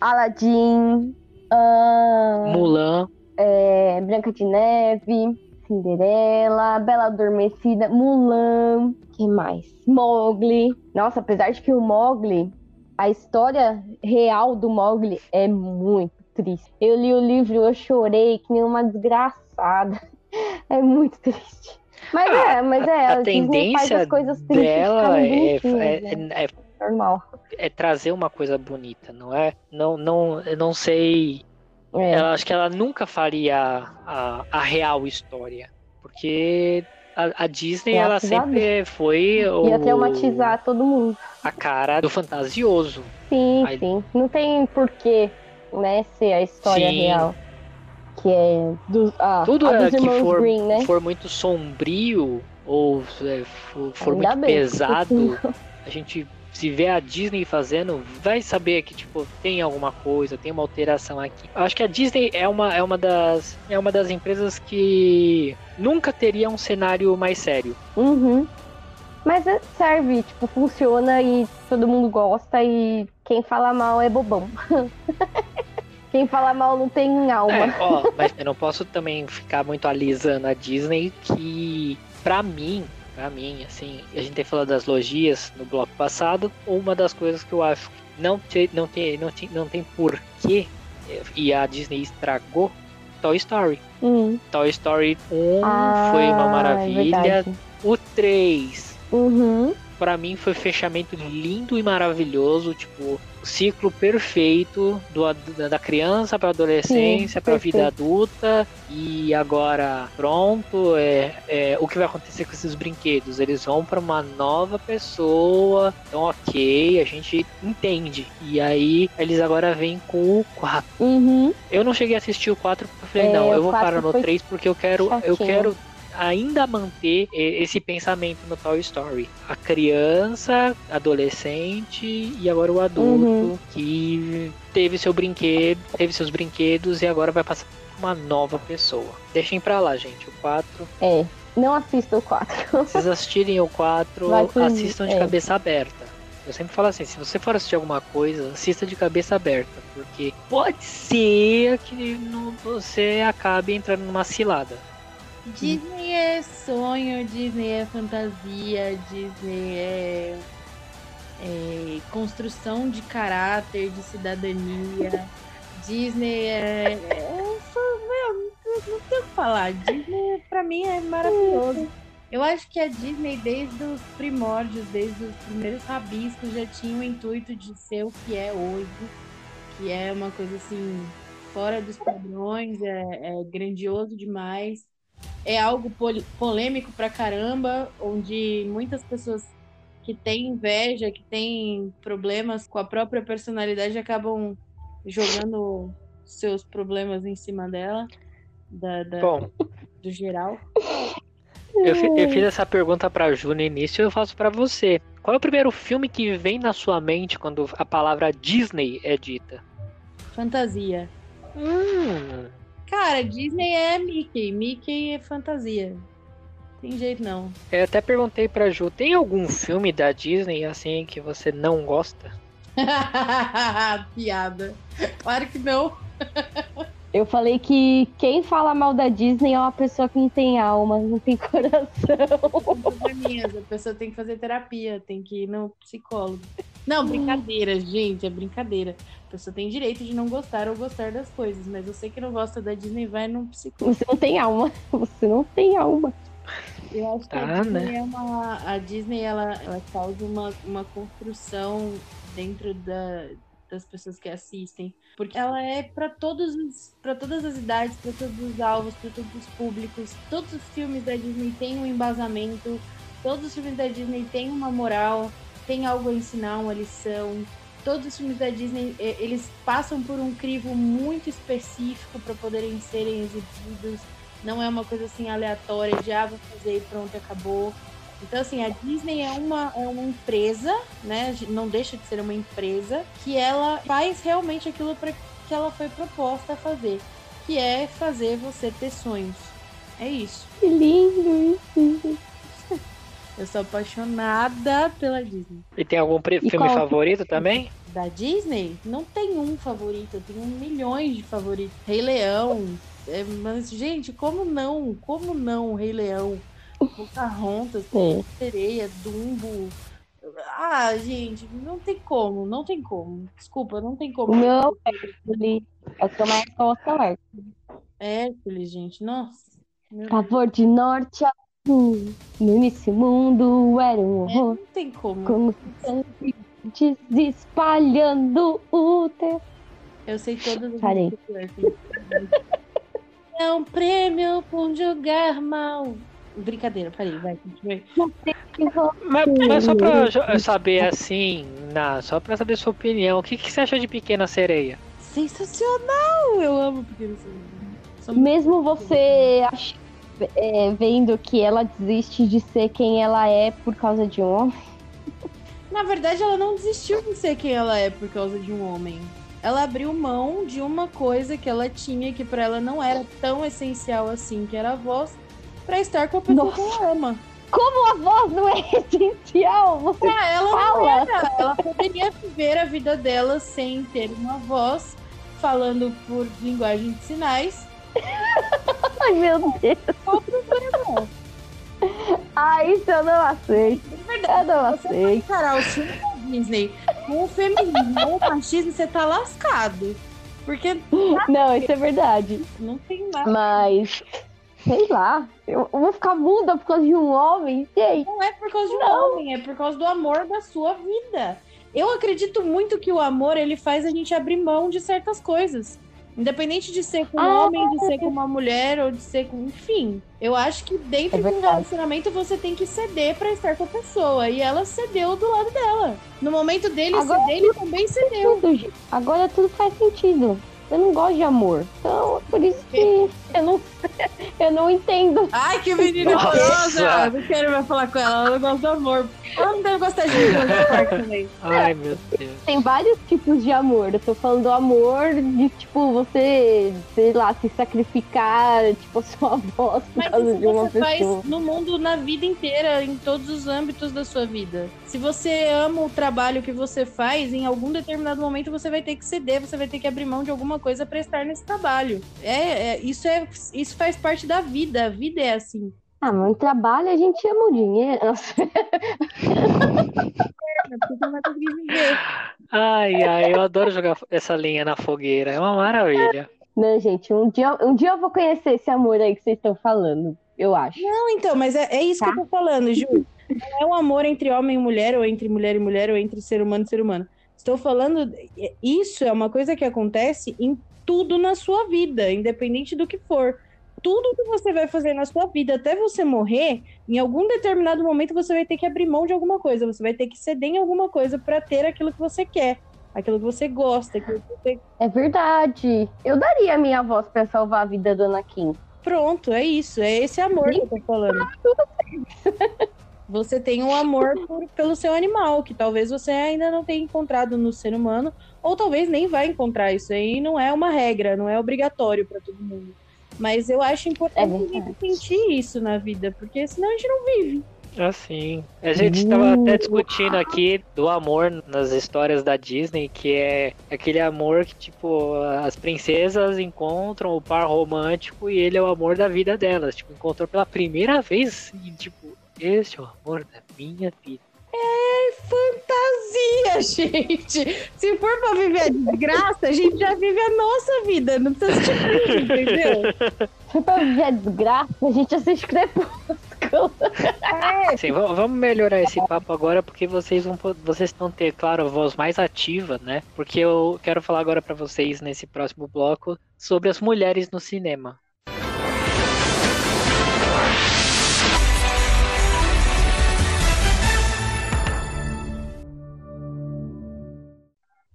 Aladdin, ah, Mulan. é, Branca de Neve, Cinderela, Bela Adormecida, Mulan, que mais? Mowgli. Nossa, apesar de que o Mowgli, a história real do Mowgli é muito triste. Eu li o livro, eu chorei que nem uma desgraçada. [laughs] É muito triste. Mas é, mas é, A a, tendência as coisas tristes dela é, é, né? é- normal. é trazer uma coisa bonita, não é? Não, não, eu não sei É. Ela acho que ela nunca faria a, a real história. Porque a, a Disney, ela a sempre foi o, Ia traumatizar todo mundo. a cara do fantasioso. Sim, Aí- sim. Não tem porquê, né, ser a história Sim. real. Que é do, ah, Tudo a é que for, Green, né? for muito sombrio ou é, for, for muito bem, pesado, a gente se vê a Disney fazendo, vai saber que tipo tem alguma coisa, tem uma alteração aqui. Eu acho que a Disney é uma, é uma das é uma das empresas que nunca teria um cenário mais sério. Uhum. Mas é- serve, tipo, funciona e todo mundo gosta e quem fala mal é bobão. [laughs] quem fala mal não tem alma. É, ó, mas eu não posso também ficar muito alisando a Disney que, pra mim, pra mim, assim, a gente tem falado das logias no bloco passado, uma das coisas que eu acho que não tem, não tem, não tem, não tem porquê e a Disney estragou Toy Story. Hum. Toy Story 1 Ah, foi uma é maravilha. verdade. o 3 Uhum. Pra mim foi fechamento lindo e maravilhoso, tipo, o ciclo perfeito do, da criança pra adolescência, pra vida adulta. E agora, pronto, é, é, o que vai acontecer com esses brinquedos? Eles vão pra uma nova pessoa, então ok, a gente entende. E aí eles agora vêm com o 4. Uhum. Eu não cheguei a assistir o 4 porque eu falei, É, não, eu vou 4 parar no foi 3 porque eu quero, eu quero ainda manter eh, esse pensamento no Toy Story. A criança, adolescente e agora o adulto Uhum. que teve seu brinquedo, teve seus brinquedos e agora vai passar por uma nova pessoa. Deixem pra lá, gente. O 4, É. Não assista o 4. se vocês assistirem o 4, Vai por- assistam de é. cabeça aberta. Eu sempre falo assim, se você for assistir alguma coisa, assista de cabeça aberta, porque pode ser que não- você acabe entrando numa cilada. Disney é sonho, Disney é fantasia, Disney é, é construção de caráter, de cidadania. Disney é. é só- meu, não, tem o falar. Disney, pra mim, é maravilhoso. Eu acho que a Disney, desde os primórdios, desde os primeiros rabiscos, já tinha o intuito de ser o que é hoje, que é uma coisa assim, fora dos padrões, é, é grandioso demais. É algo pol- polêmico pra caramba, onde muitas pessoas que têm inveja, que têm problemas com a própria personalidade, acabam jogando seus problemas em cima dela, da, da- Bom, do geral. eu, eu fiz essa pergunta pra Ju no início eu faço pra você. Qual é o primeiro filme que vem na sua mente quando a palavra Disney é dita? Fantasia. Hum, Cara, Disney é Mickey. Mickey é fantasia. Tem jeito não. eu até perguntei pra Ju, tem algum filme da Disney assim que você não gosta? [laughs] Piada. Claro que não. [laughs] Eu falei que quem fala mal da Disney é uma pessoa que não tem alma, não tem [laughs] coração. Probleminhas. A pessoa tem que fazer terapia, tem que ir no psicólogo. Não, brincadeira, gente, é brincadeira. A pessoa tem direito de não gostar ou gostar das coisas, mas você que não gosta da Disney vai no psicólogo. Você não tem alma. [laughs] Você não tem alma. Eu acho que a Disney né? é uma. A Disney ela, ela causa uma, uma construção dentro da, das pessoas que assistem. Porque ela é para todos para todas as idades, para todos os alvos, para todos os públicos. Todos os filmes da Disney têm um embasamento, todos os filmes da Disney têm uma moral, tem algo a ensinar, uma lição. Todos os filmes da Disney, eles passam por um crivo muito específico para poderem serem exibidos não é uma coisa assim aleatória de ah, vou fazer e pronto, acabou. Então, assim, a Disney é uma, é uma empresa, né? Não deixa de ser uma empresa que ela faz realmente aquilo para que ela foi proposta a fazer, que é fazer você ter sonhos. É isso. Que lindo isso. Eu sou apaixonada pela Disney. E tem algum E filme qual- favorito também? Da Disney, não tem um favorito, eu tenho milhões de favoritos. Rei Leão. é, mas, gente, como não? Como não, Rei Leão? Pocahontas. Sereia, Dumbo. Ah, gente, não tem como, não tem como. Desculpa, não tem como. O meu é Hércules. É o que eu mais gosto é o Hércules. Hércules, gente, nossa. Meu. Favor de norte a No início o mundo era um É, horror. não tem como. Como se espalhando o teu. Eu sei todas as Parei. [laughs] É um prêmio por jogar mal. Brincadeira, parei, vai, continue. Mas, mas só pra saber assim, na, só pra saber sua opinião, o que, que você acha de Pequena Sereia? Sensacional! Eu amo Pequeno Sereia. Sou Mesmo você ach- é, vendo que ela desiste de ser quem ela é por causa de um homem. Na verdade, ela não desistiu de ser quem ela é por causa de um homem. Ela abriu mão de uma coisa que ela tinha que pra ela não era tão essencial assim, que era a voz, pra estar com a pessoa que Nossa. ela ama. Como a voz não é [laughs] essencial? Você Pra ela fala. era. Ela poderia viver a vida dela sem ter uma voz, falando por linguagem de sinais. Ai, meu Deus. Qual o problema? Ah, isso eu não aceito. Eu verdade, não você vai aceito. encarar o filme da Disney com o feminismo ou o machismo, você tá lascado. Porque Não, isso é verdade. não tem nada. Mas, sei lá. Eu, eu vou ficar muda por causa de um homem? Gente, Não é por causa de um Não. homem, é por causa do amor da sua vida. Eu acredito muito que o amor ele faz a gente abrir mão de certas coisas. Independente de ser com um Ah. homem, de ser com uma mulher ou de ser com. Enfim. Eu acho que dentro É de um relacionamento você tem que ceder pra estar com a pessoa. E ela cedeu do lado dela. No momento dele Agora- ceder, ele também cedeu. tudo, gente. Agora tudo faz sentido. Eu não gosto de amor. Então, por isso que eu não, [laughs] eu não entendo. Ai, que menina horrorosa! Não quero mais falar com ela, ela não gosta do amor. Ela não deve gostar de mim [laughs] também. Ai, meu Deus. Tem vários tipos de amor. Eu tô falando do amor de, tipo, você, sei lá, se sacrificar, tipo, a sua voz por Mas causa isso de uma você pessoa. faz no mundo, na vida inteira, em todos os âmbitos da sua vida. Se você ama o trabalho que você faz, em algum determinado momento você vai ter que ceder, você vai ter que abrir mão de alguma coisa para estar nesse trabalho. É, é- isso é, isso faz parte da vida. A vida é assim. Ah, mas no trabalho a gente ama o dinheiro. Nossa, Porque você não vai conseguir viver. Ai, ai, eu adoro jogar essa linha na fogueira. É uma maravilha. Não, gente, um dia, um dia eu vou conhecer esse amor aí que vocês estão falando, eu acho. Não, então, mas é, é isso Tá. que eu tô falando, Ju. Não é um amor entre homem e mulher, ou entre mulher e mulher, ou entre ser humano e ser humano. Estou falando, isso é uma coisa que acontece em tudo na sua vida, independente do que for. Tudo que você vai fazer na sua vida até você morrer, em algum determinado momento você vai ter que abrir mão de alguma coisa, você vai ter que ceder em alguma coisa para ter aquilo que você quer, aquilo que você gosta, que você É verdade. Eu daria a minha voz pra salvar a vida da Ana Kim. Pronto, é isso. É esse amor que eu tô falando. [laughs] Você tem um amor por- pelo seu animal, que talvez você ainda não tenha encontrado no ser humano, ou talvez nem vai encontrar. Isso aí não é uma regra, não é obrigatório para todo mundo. Mas eu acho É importante a verdade. gente sentir isso na vida, porque senão a gente não vive. Assim. A gente tava até discutindo aqui do amor nas histórias da Disney, que é aquele amor que, tipo, as princesas encontram o par romântico e ele é o amor da vida delas. Tipo, encontrou pela primeira vez e, tipo, este é o amor da minha vida. Fantasia, [laughs] gente! Se for pra viver a desgraça, a gente já vive a nossa vida, não precisa assistir filme, entendeu? [laughs] Se pra viver a desgraça, a gente assiste Crepúsculo. Assim, va- vamos melhorar esse papo agora porque vocês vão vocês vão ter, claro, a voz mais ativa, né? Porque eu quero falar agora pra vocês nesse próximo bloco sobre as mulheres no cinema.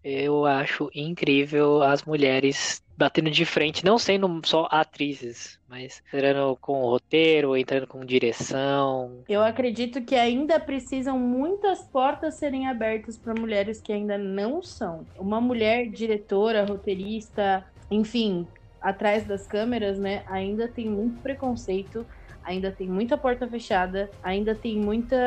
Eu acho incrível as mulheres batendo de frente, não sendo só atrizes, mas entrando com roteiro, entrando com direção. Eu acredito que ainda precisam muitas portas serem abertas para mulheres que ainda não são. Uma mulher diretora, roteirista, enfim, atrás das câmeras, né, ainda tem muito preconceito, ainda tem muita porta fechada, ainda tem muita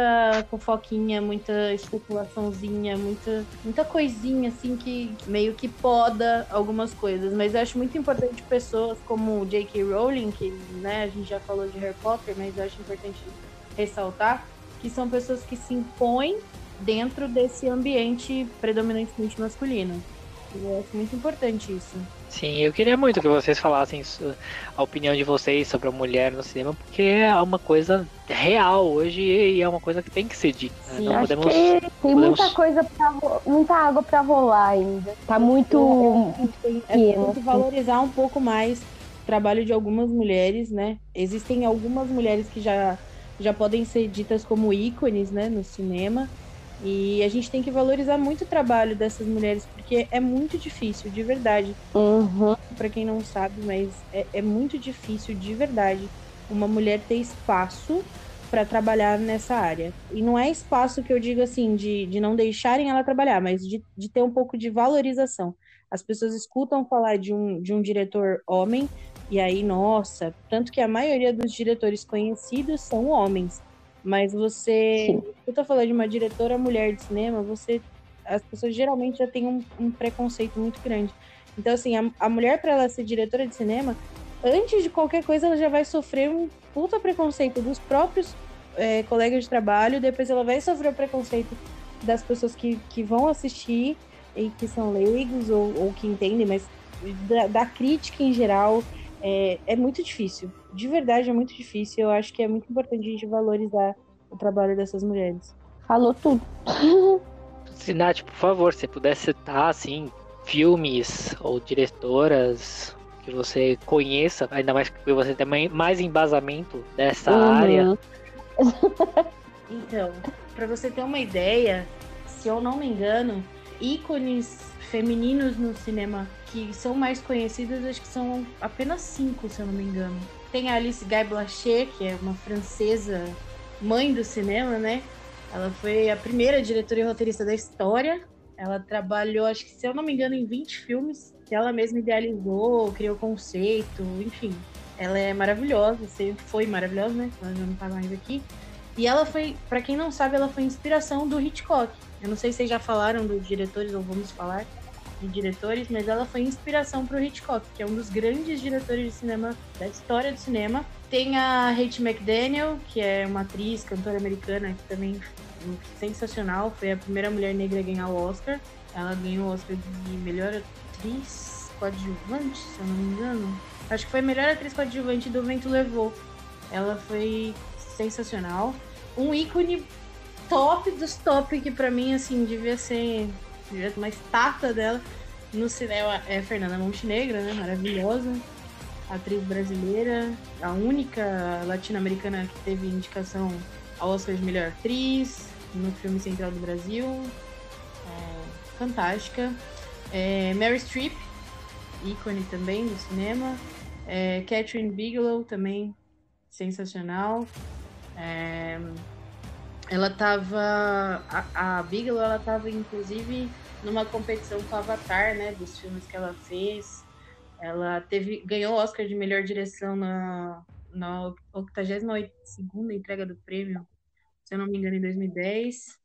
fofoquinha, muita especulaçãozinha, muita, muita coisinha assim que meio que poda algumas coisas. Mas eu acho muito importante pessoas como J.K. Rowling, que né, a gente já falou de Harry Potter, mas eu acho importante ressaltar que são pessoas que se impõem dentro desse ambiente predominantemente masculino. Eu acho muito importante isso. Sim, eu queria muito que vocês falassem a opinião de vocês sobre a mulher no cinema, porque é uma coisa real hoje e é uma coisa que tem que ser dita. né? Sim, Não Acho podemos. que tem podemos- muita coisa pra ro- muita água pra rolar ainda. Tá muito. Tem, é, tem que valorizar um pouco mais o trabalho de algumas mulheres, né? Existem algumas mulheres que já, já podem ser ditas como ícones, né, no cinema. E a gente tem que valorizar muito o trabalho dessas mulheres, porque é muito difícil, de verdade. Uhum. Pra quem não sabe, mas é, é muito difícil, de verdade, uma mulher ter espaço para trabalhar nessa área. E não é espaço que eu digo assim, de, de não deixarem ela trabalhar, mas de, de ter um pouco de valorização. As pessoas escutam falar de um, de um diretor homem, e aí, nossa, tanto que a maioria dos diretores conhecidos são homens. Mas você Sim. escuta falar de uma diretora mulher de cinema, você. As pessoas geralmente já têm um, um preconceito muito grande. Então, assim, a, a mulher, para ela ser diretora de cinema, antes de qualquer coisa, ela já vai sofrer um puta preconceito dos próprios é, colegas de trabalho, depois ela vai sofrer o preconceito das pessoas que, que vão assistir e que são leigos ou, ou que entendem, mas da, da crítica em geral é, é muito difícil. De verdade, é muito difícil. Eu acho que é muito importante a gente valorizar o trabalho dessas mulheres. Falou tudo. Sinati, por favor, se puder citar, assim, filmes ou diretoras que você conheça, ainda mais que você tem mai- mais embasamento dessa Uhum. área. [laughs] Então, para você ter uma ideia, se eu não me engano, ícones femininos no cinema que são mais conhecidos, acho que são apenas cinco, se eu não me engano. Tem a Alice Guy Blanchet, que é uma francesa mãe do cinema, né? Ela foi a primeira diretora e roteirista da história. Ela trabalhou, acho que se eu não me engano, em 20 filmes que ela mesma idealizou, criou conceito, enfim. Ela é maravilhosa, sempre foi maravilhosa, né? Ela já não tá mais aqui. E ela foi, pra quem não sabe, ela foi inspiração do Hitchcock. Eu não sei se vocês já falaram dos diretores ou vamos falar de diretores, mas ela foi inspiração pro Hitchcock, que é um dos grandes diretores de cinema da história do cinema. Tem a Hattie McDaniel, que é uma atriz, cantora americana, que também sensacional, foi a primeira mulher negra a ganhar o Oscar. Ela ganhou o Oscar de melhor atriz, coadjuvante, se eu não me engano. Acho que foi a melhor atriz coadjuvante do Vento Levou. Ela foi sensacional. Um ícone top dos top, que pra mim, assim, devia ser devia ter uma estátua dela no cinema. É Fernanda Montenegro, né? Maravilhosa. Atriz brasileira. A única latino-americana que teve indicação ao Oscar de melhor atriz no filme central do Brasil. É, fantástica. É, Mary Streep, ícone também do cinema. É, Catherine Bigelow também sensacional. É, ela tava. A, a Bigelow ela tava inclusive numa competição com Avatar, né? Dos filmes que ela fez. Ela teve, ganhou o Oscar de melhor direção na, na 82 entrega do prêmio, se eu não me engano, em 2010.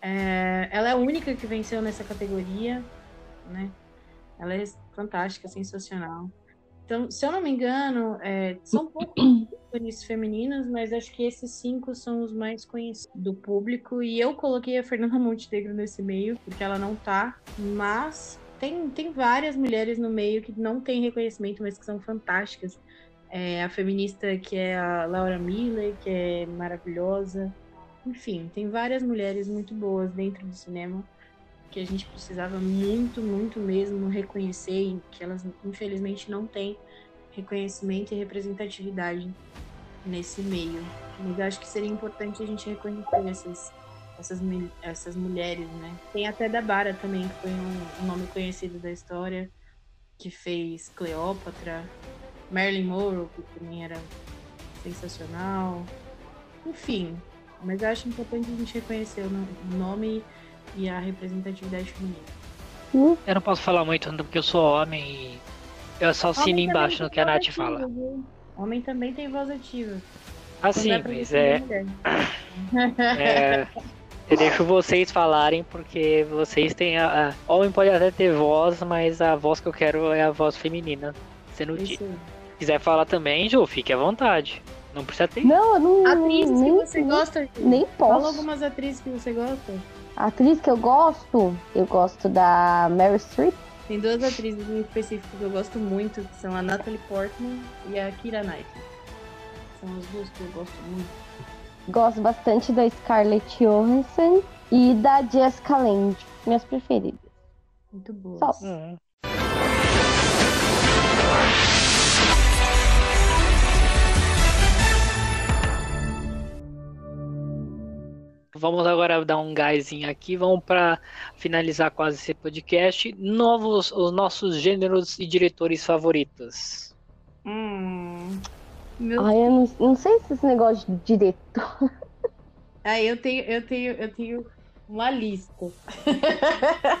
É, ela é a única que venceu nessa categoria, né? Ela é fantástica, sensacional. Então, se eu não me engano, é, são poucos [coughs] ícones femininos, mas acho que esses cinco são os mais conhecidos do público. E eu coloquei a Fernanda Montenegro nesse meio, porque ela não tá, mas tem, tem várias mulheres no meio que não têm reconhecimento, mas que são fantásticas. É, a feminista que é a Laura Miller, que é maravilhosa. Enfim, tem várias mulheres muito boas dentro do cinema que a gente precisava muito, muito mesmo reconhecer e que elas infelizmente não têm reconhecimento e representatividade nesse meio. Mas eu acho que seria importante a gente reconhecer essas, essas, essas mulheres, né? Tem até da Bara também, que foi um, um nome conhecido da história, que fez Cleópatra, Marilyn Monroe, que também era sensacional. Enfim, mas eu acho importante a gente reconhecer o nome e a representatividade feminina. Eu não posso falar muito porque eu sou homem e eu só assino embaixo no que a Nath ativa, fala. Viu? Homem também tem voz ativa. Ah, sim, mas é... [laughs] é. Eu deixo vocês falarem porque vocês têm a, a. Homem pode até ter voz, mas a voz que eu quero é a voz feminina. Sendo dita. Se quiser falar também, Ju, fique à vontade. Não precisa ter. Não, não. Atrizes nem, que você nem, gosta? Nem posso. Fala algumas atrizes que você gosta. A atriz que eu gosto, eu gosto da Mary Streep. Tem duas atrizes em específico que eu gosto muito, que são a Natalie Portman e a Kira Knightley. São as duas que eu gosto muito. Gosto bastante da Scarlett Johansson e da Jessica Lange, minhas preferidas. Muito boas. Só. Hum. Vamos agora dar um gásinho aqui, vamos para finalizar quase esse podcast. Novos, os nossos gêneros e diretores favoritos. Hum. Meu... Ai, eu não, não sei se esse negócio de diretor. [laughs] Ah, eu tenho, eu tenho, eu tenho uma lista. [laughs]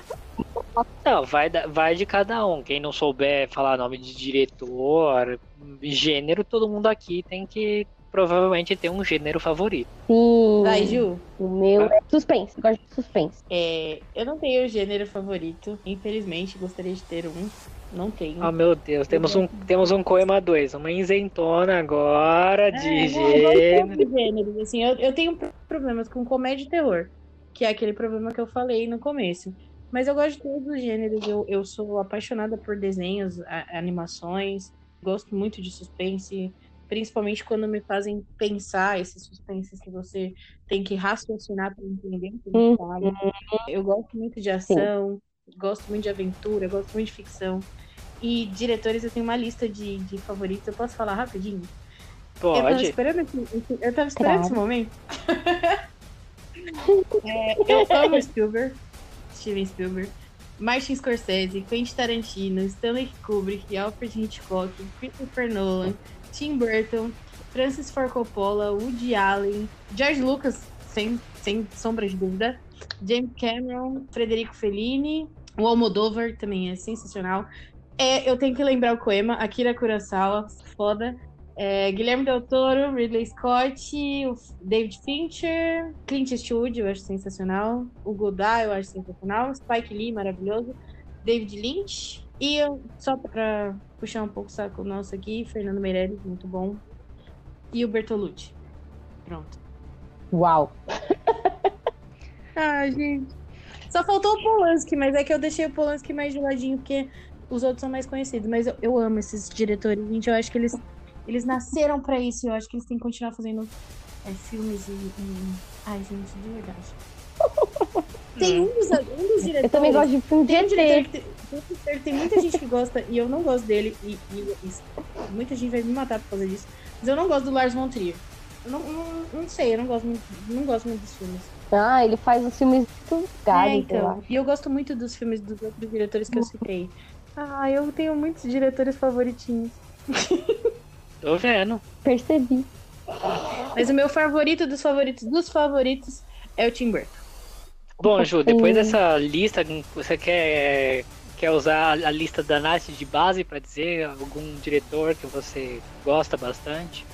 Não, vai, vai de cada um. Quem não souber falar nome de diretor, gênero, todo mundo aqui tem que provavelmente ter um gênero favorito. Sim. Vai, Ju. O meu é suspense. Eu gosto de suspense. É, eu não tenho gênero favorito. Infelizmente, gostaria de ter um. Não tenho. Oh meu Deus, temos um, temos um Coema 2, uma isentona agora de é, gênero. Não, gêneros. Assim, eu, eu tenho problemas com comédia e terror, que é aquele problema que eu falei no começo. Mas eu gosto de todos os gêneros. Eu, eu sou apaixonada por desenhos, a, animações. Gosto muito de suspense, principalmente quando me fazem pensar esses suspenses que você tem que raciocinar para entender o que eles falam. Eu gosto muito de ação, Sim. gosto muito de aventura, gosto muito de ficção. E diretores, eu tenho uma lista de, de favoritos. Eu posso falar rapidinho? Pode. Eu tava esperando, eu tava esperando claro. esse momento. [laughs] é, eu amo Spielberg, Steven Spielberg, Martin Scorsese, Quentin Tarantino, Stanley Kubrick, Alfred Hitchcock, Christopher Nolan, Tim Burton, Francis Ford Coppola, Woody Allen, George Lucas, sem, sem sombra de dúvida, James Cameron, Frederico Fellini, o Almodovar também é sensacional. É, eu tenho que lembrar o Koema, Akira Kurosawa, foda. É, Guilherme Del Toro, Ridley Scott, David Fincher, Clint Eastwood, eu acho sensacional. O Godard, eu acho sensacional. Spike Lee, maravilhoso. David Lynch. E eu, só pra puxar um pouco o saco nosso aqui, Fernando Meirelles, muito bom. E o Bertolucci. Pronto. Uau! [laughs] ah, gente. Só faltou o Polanski, mas é que eu deixei o Polanski mais de ladinho, porque os outros são mais conhecidos, mas eu, eu amo esses diretores, gente. Eu acho que eles, eles nasceram pra isso. Eu acho que eles têm que continuar fazendo é, filmes e, e- Ai, gente, de verdade. Tem um dos, um dos diretores. Eu também gosto de filme de Tem um diretor que tem, muita gente que gosta e eu não gosto dele. E, e- e muita gente vai me matar por causa disso. Mas eu não gosto do Lars von Trier. Eu não, não, não sei, eu não gosto muito, não gosto muito dos filmes. Ah, ele faz os filmes do É, Gary, então. E eu gosto muito dos filmes dos outros diretores que eu citei. Ah, eu tenho muitos diretores favoritinhos. [laughs] Tô vendo. Percebi. Mas o meu favorito dos favoritos dos favoritos é o Tim Burton. Bom, Ju, depois dessa lista, você quer, quer usar a lista da Nath de base pra dizer algum diretor que você gosta bastante?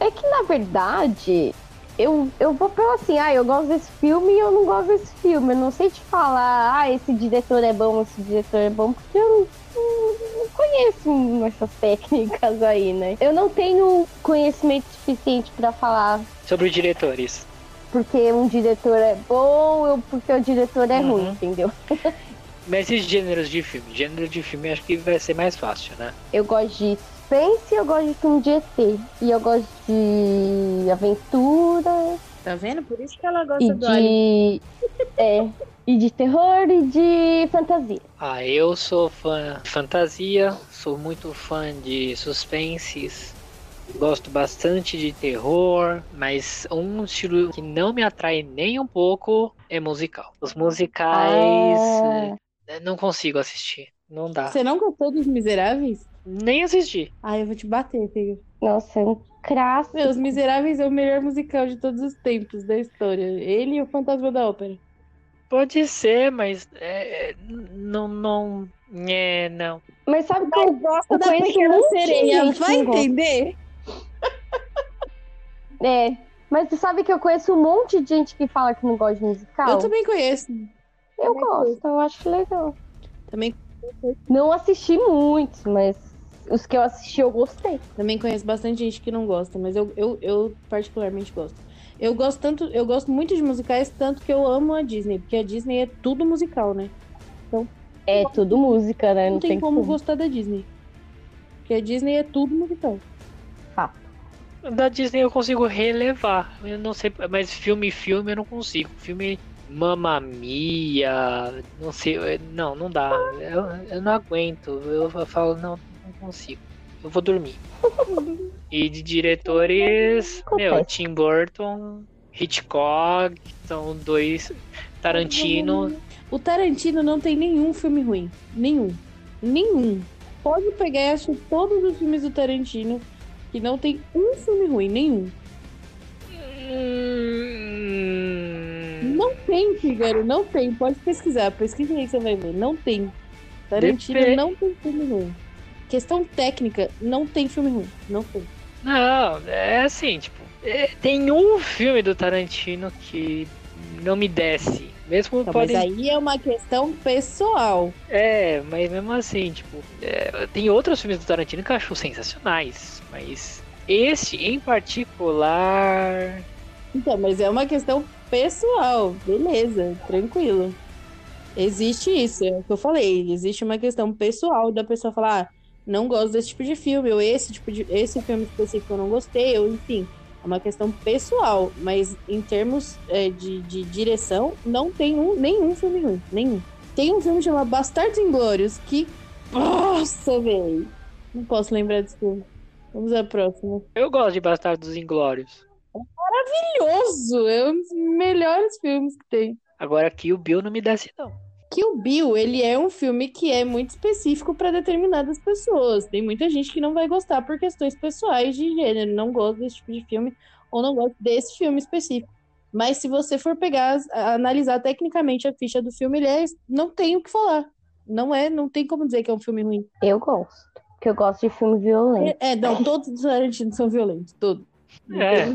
É que, na verdade, eu, eu vou pelo assim, ah, eu gosto desse filme e eu não gosto desse filme. Eu não sei te falar, ah, esse diretor é bom, esse diretor é bom, porque eu não, não- não conheço essas técnicas aí, né? Eu não tenho conhecimento suficiente pra falar Sobre diretores. Porque um diretor é bom ou porque o diretor é Uhum. ruim, entendeu? [laughs] Mas esses gêneros de filme? Gênero de filme acho que vai ser mais fácil, né? Eu gosto de suspense, eu gosto de filme de ET. E eu gosto de aventura, Tá vendo? Por isso que ela gosta e do Alien. de. [laughs] É. E de terror e de fantasia. Ah, eu sou fã de fantasia, sou muito fã de suspenses, gosto bastante de terror, mas um estilo que não me atrai nem um pouco é musical. Os musicais Ah. eh, não consigo assistir, não dá. Você não gostou dos Miseráveis? Nem assisti. Ai, eu vou te bater, filho. Nossa, é um clássico. Meu, Os Miseráveis é o melhor musical de todos os tempos da história. Ele e o Fantasma da Ópera. Pode ser, mas é, n- não, não, é, não. Mas sabe que eu, de gente que não gosta. entender? É. Mas você sabe que eu conheço um monte de gente que fala que não gosta de musical? Eu também conheço. Eu também gosto, eu acho legal. Também, Não assisti muitos, mas os que eu assisti eu gostei. também conheço bastante gente que não gosta, mas eu, eu, eu particularmente gosto. Eu gosto tanto, eu gosto muito de musicais, tanto que eu amo a Disney, porque a Disney é tudo musical, né? É tudo música, né? Não, Não, tem, como gostar da Disney. Porque a Disney é tudo musical. Da Disney eu consigo relevar. Eu não sei, mas filme, filme eu não consigo. Filme Mamma Mia, não sei, eu- não, não dá. Eu, eu não aguento. Eu falo, não, não consigo. Eu vou dormir. [laughs] E de diretores, meu. Tim Burton, Hitchcock, são dois. Tarantino. O Tarantino não tem nenhum filme ruim. Nenhum. Nenhum. Pode pegar assistir todos os filmes do Tarantino que não tem um filme ruim. Nenhum. Hum, Não tem, Figaro. Não tem. Pode pesquisar. Pesquisa aí que você vai ver. Não tem. Tarantino Depe- não tem filme ruim. Questão técnica, não tem filme ruim. Não tem. Não, é assim, tipo, é- tem um filme do Tarantino que não me desce. Mesmo Então, pode Mas aí é uma questão pessoal. É, mas mesmo assim, tipo, é, tem outros filmes do Tarantino que eu acho sensacionais, mas esse em particular. Então, mas é uma questão pessoal. Beleza, tranquilo. Existe isso, é o que eu falei. Existe uma questão pessoal da pessoa falar, ah, não gosto desse tipo de filme, ou esse tipo de esse filme específico eu não gostei, ou enfim. É uma questão pessoal, mas em termos é, de, de direção, não tem um, nenhum filme ruim. Nenhum. Tem um filme chamado Bastardos Inglórios que. Nossa, velho. Não posso lembrar desse filme. Vamos à próxima. Eu gosto de Bastardos Inglórios. Maravilhoso! É um dos melhores filmes que tem. Agora o Bill não me desce, não. Kill Bill, ele é um filme que é muito específico para determinadas pessoas. Tem muita gente que não vai gostar por questões pessoais de gênero, não gosta desse tipo de filme ou não gosta desse filme específico. Mas se você for pegar, analisar tecnicamente a ficha do filme, ele é, não tem o que falar. Não é, não tem como dizer que é um filme ruim. Eu gosto. Porque eu gosto de filme violento. É, não, [laughs] todos os Tarantino são violentos, todos. É.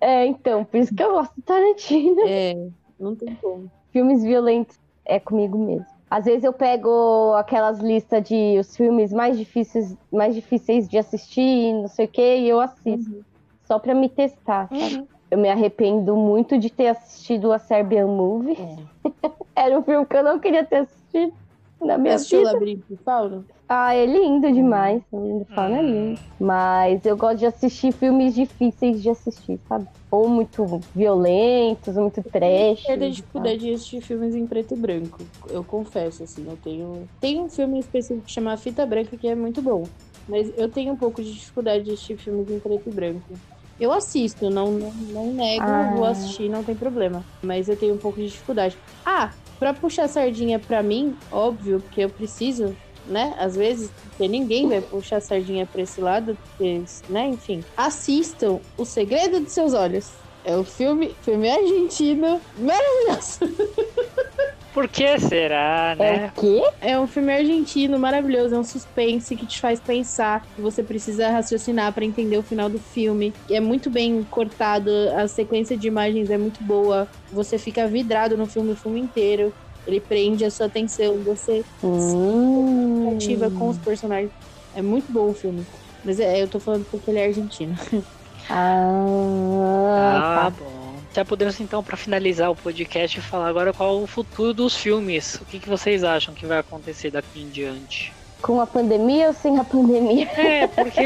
É, então, por isso que eu gosto do Tarantino. É, não tem como. Filmes violentos é comigo mesmo. Às vezes eu pego aquelas listas de os filmes mais difíceis, mais difíceis de assistir, não sei o que, e eu assisto. Só pra me testar, sabe? Uhum. Eu me arrependo muito de ter assistido a Serbian Movie. [laughs] Era um filme que eu não queria ter assistido. Na minha Assistiu vida. Labirinto do Fauno? Ah, é lindo demais. O lindo fala é Hum. lindo. Mas eu gosto de assistir filmes difíceis de assistir, sabe? Ou muito violentos, ou muito trash. Perda de dificuldade de assistir filmes em preto e branco. Eu confesso, assim, eu tenho. Tem um filme específico que chama Fita Branca que é muito bom. Mas eu tenho um pouco de dificuldade de assistir filmes em preto e branco. Eu assisto, não, não, não nego, Ah. vou assistir, não tem problema. Mas eu tenho um pouco de dificuldade. Ah, pra puxar sardinha pra mim, óbvio, porque eu preciso, né? Às vezes, porque ninguém vai puxar sardinha pra esse lado, porque, né? Enfim. Assistam O Segredo de Seus Olhos. É o filme, filme argentino, maravilhoso. [laughs] Por que será, É né? o quê? É um filme argentino maravilhoso, é um suspense que te faz pensar, que você precisa raciocinar pra entender o final do filme. É muito bem cortado, a sequência de imagens é muito boa. Você fica vidrado no filme o filme inteiro. Ele prende a sua atenção, você Hum. ativa com os personagens. É muito bom o filme. Mas é, eu tô falando porque ele é argentino. [laughs] Ah, Ah, tá. bom. Já podemos então, para finalizar o podcast, falar agora qual o futuro dos filmes. O que, que vocês acham que vai acontecer daqui em diante? Com a pandemia ou sem a pandemia? É, porque.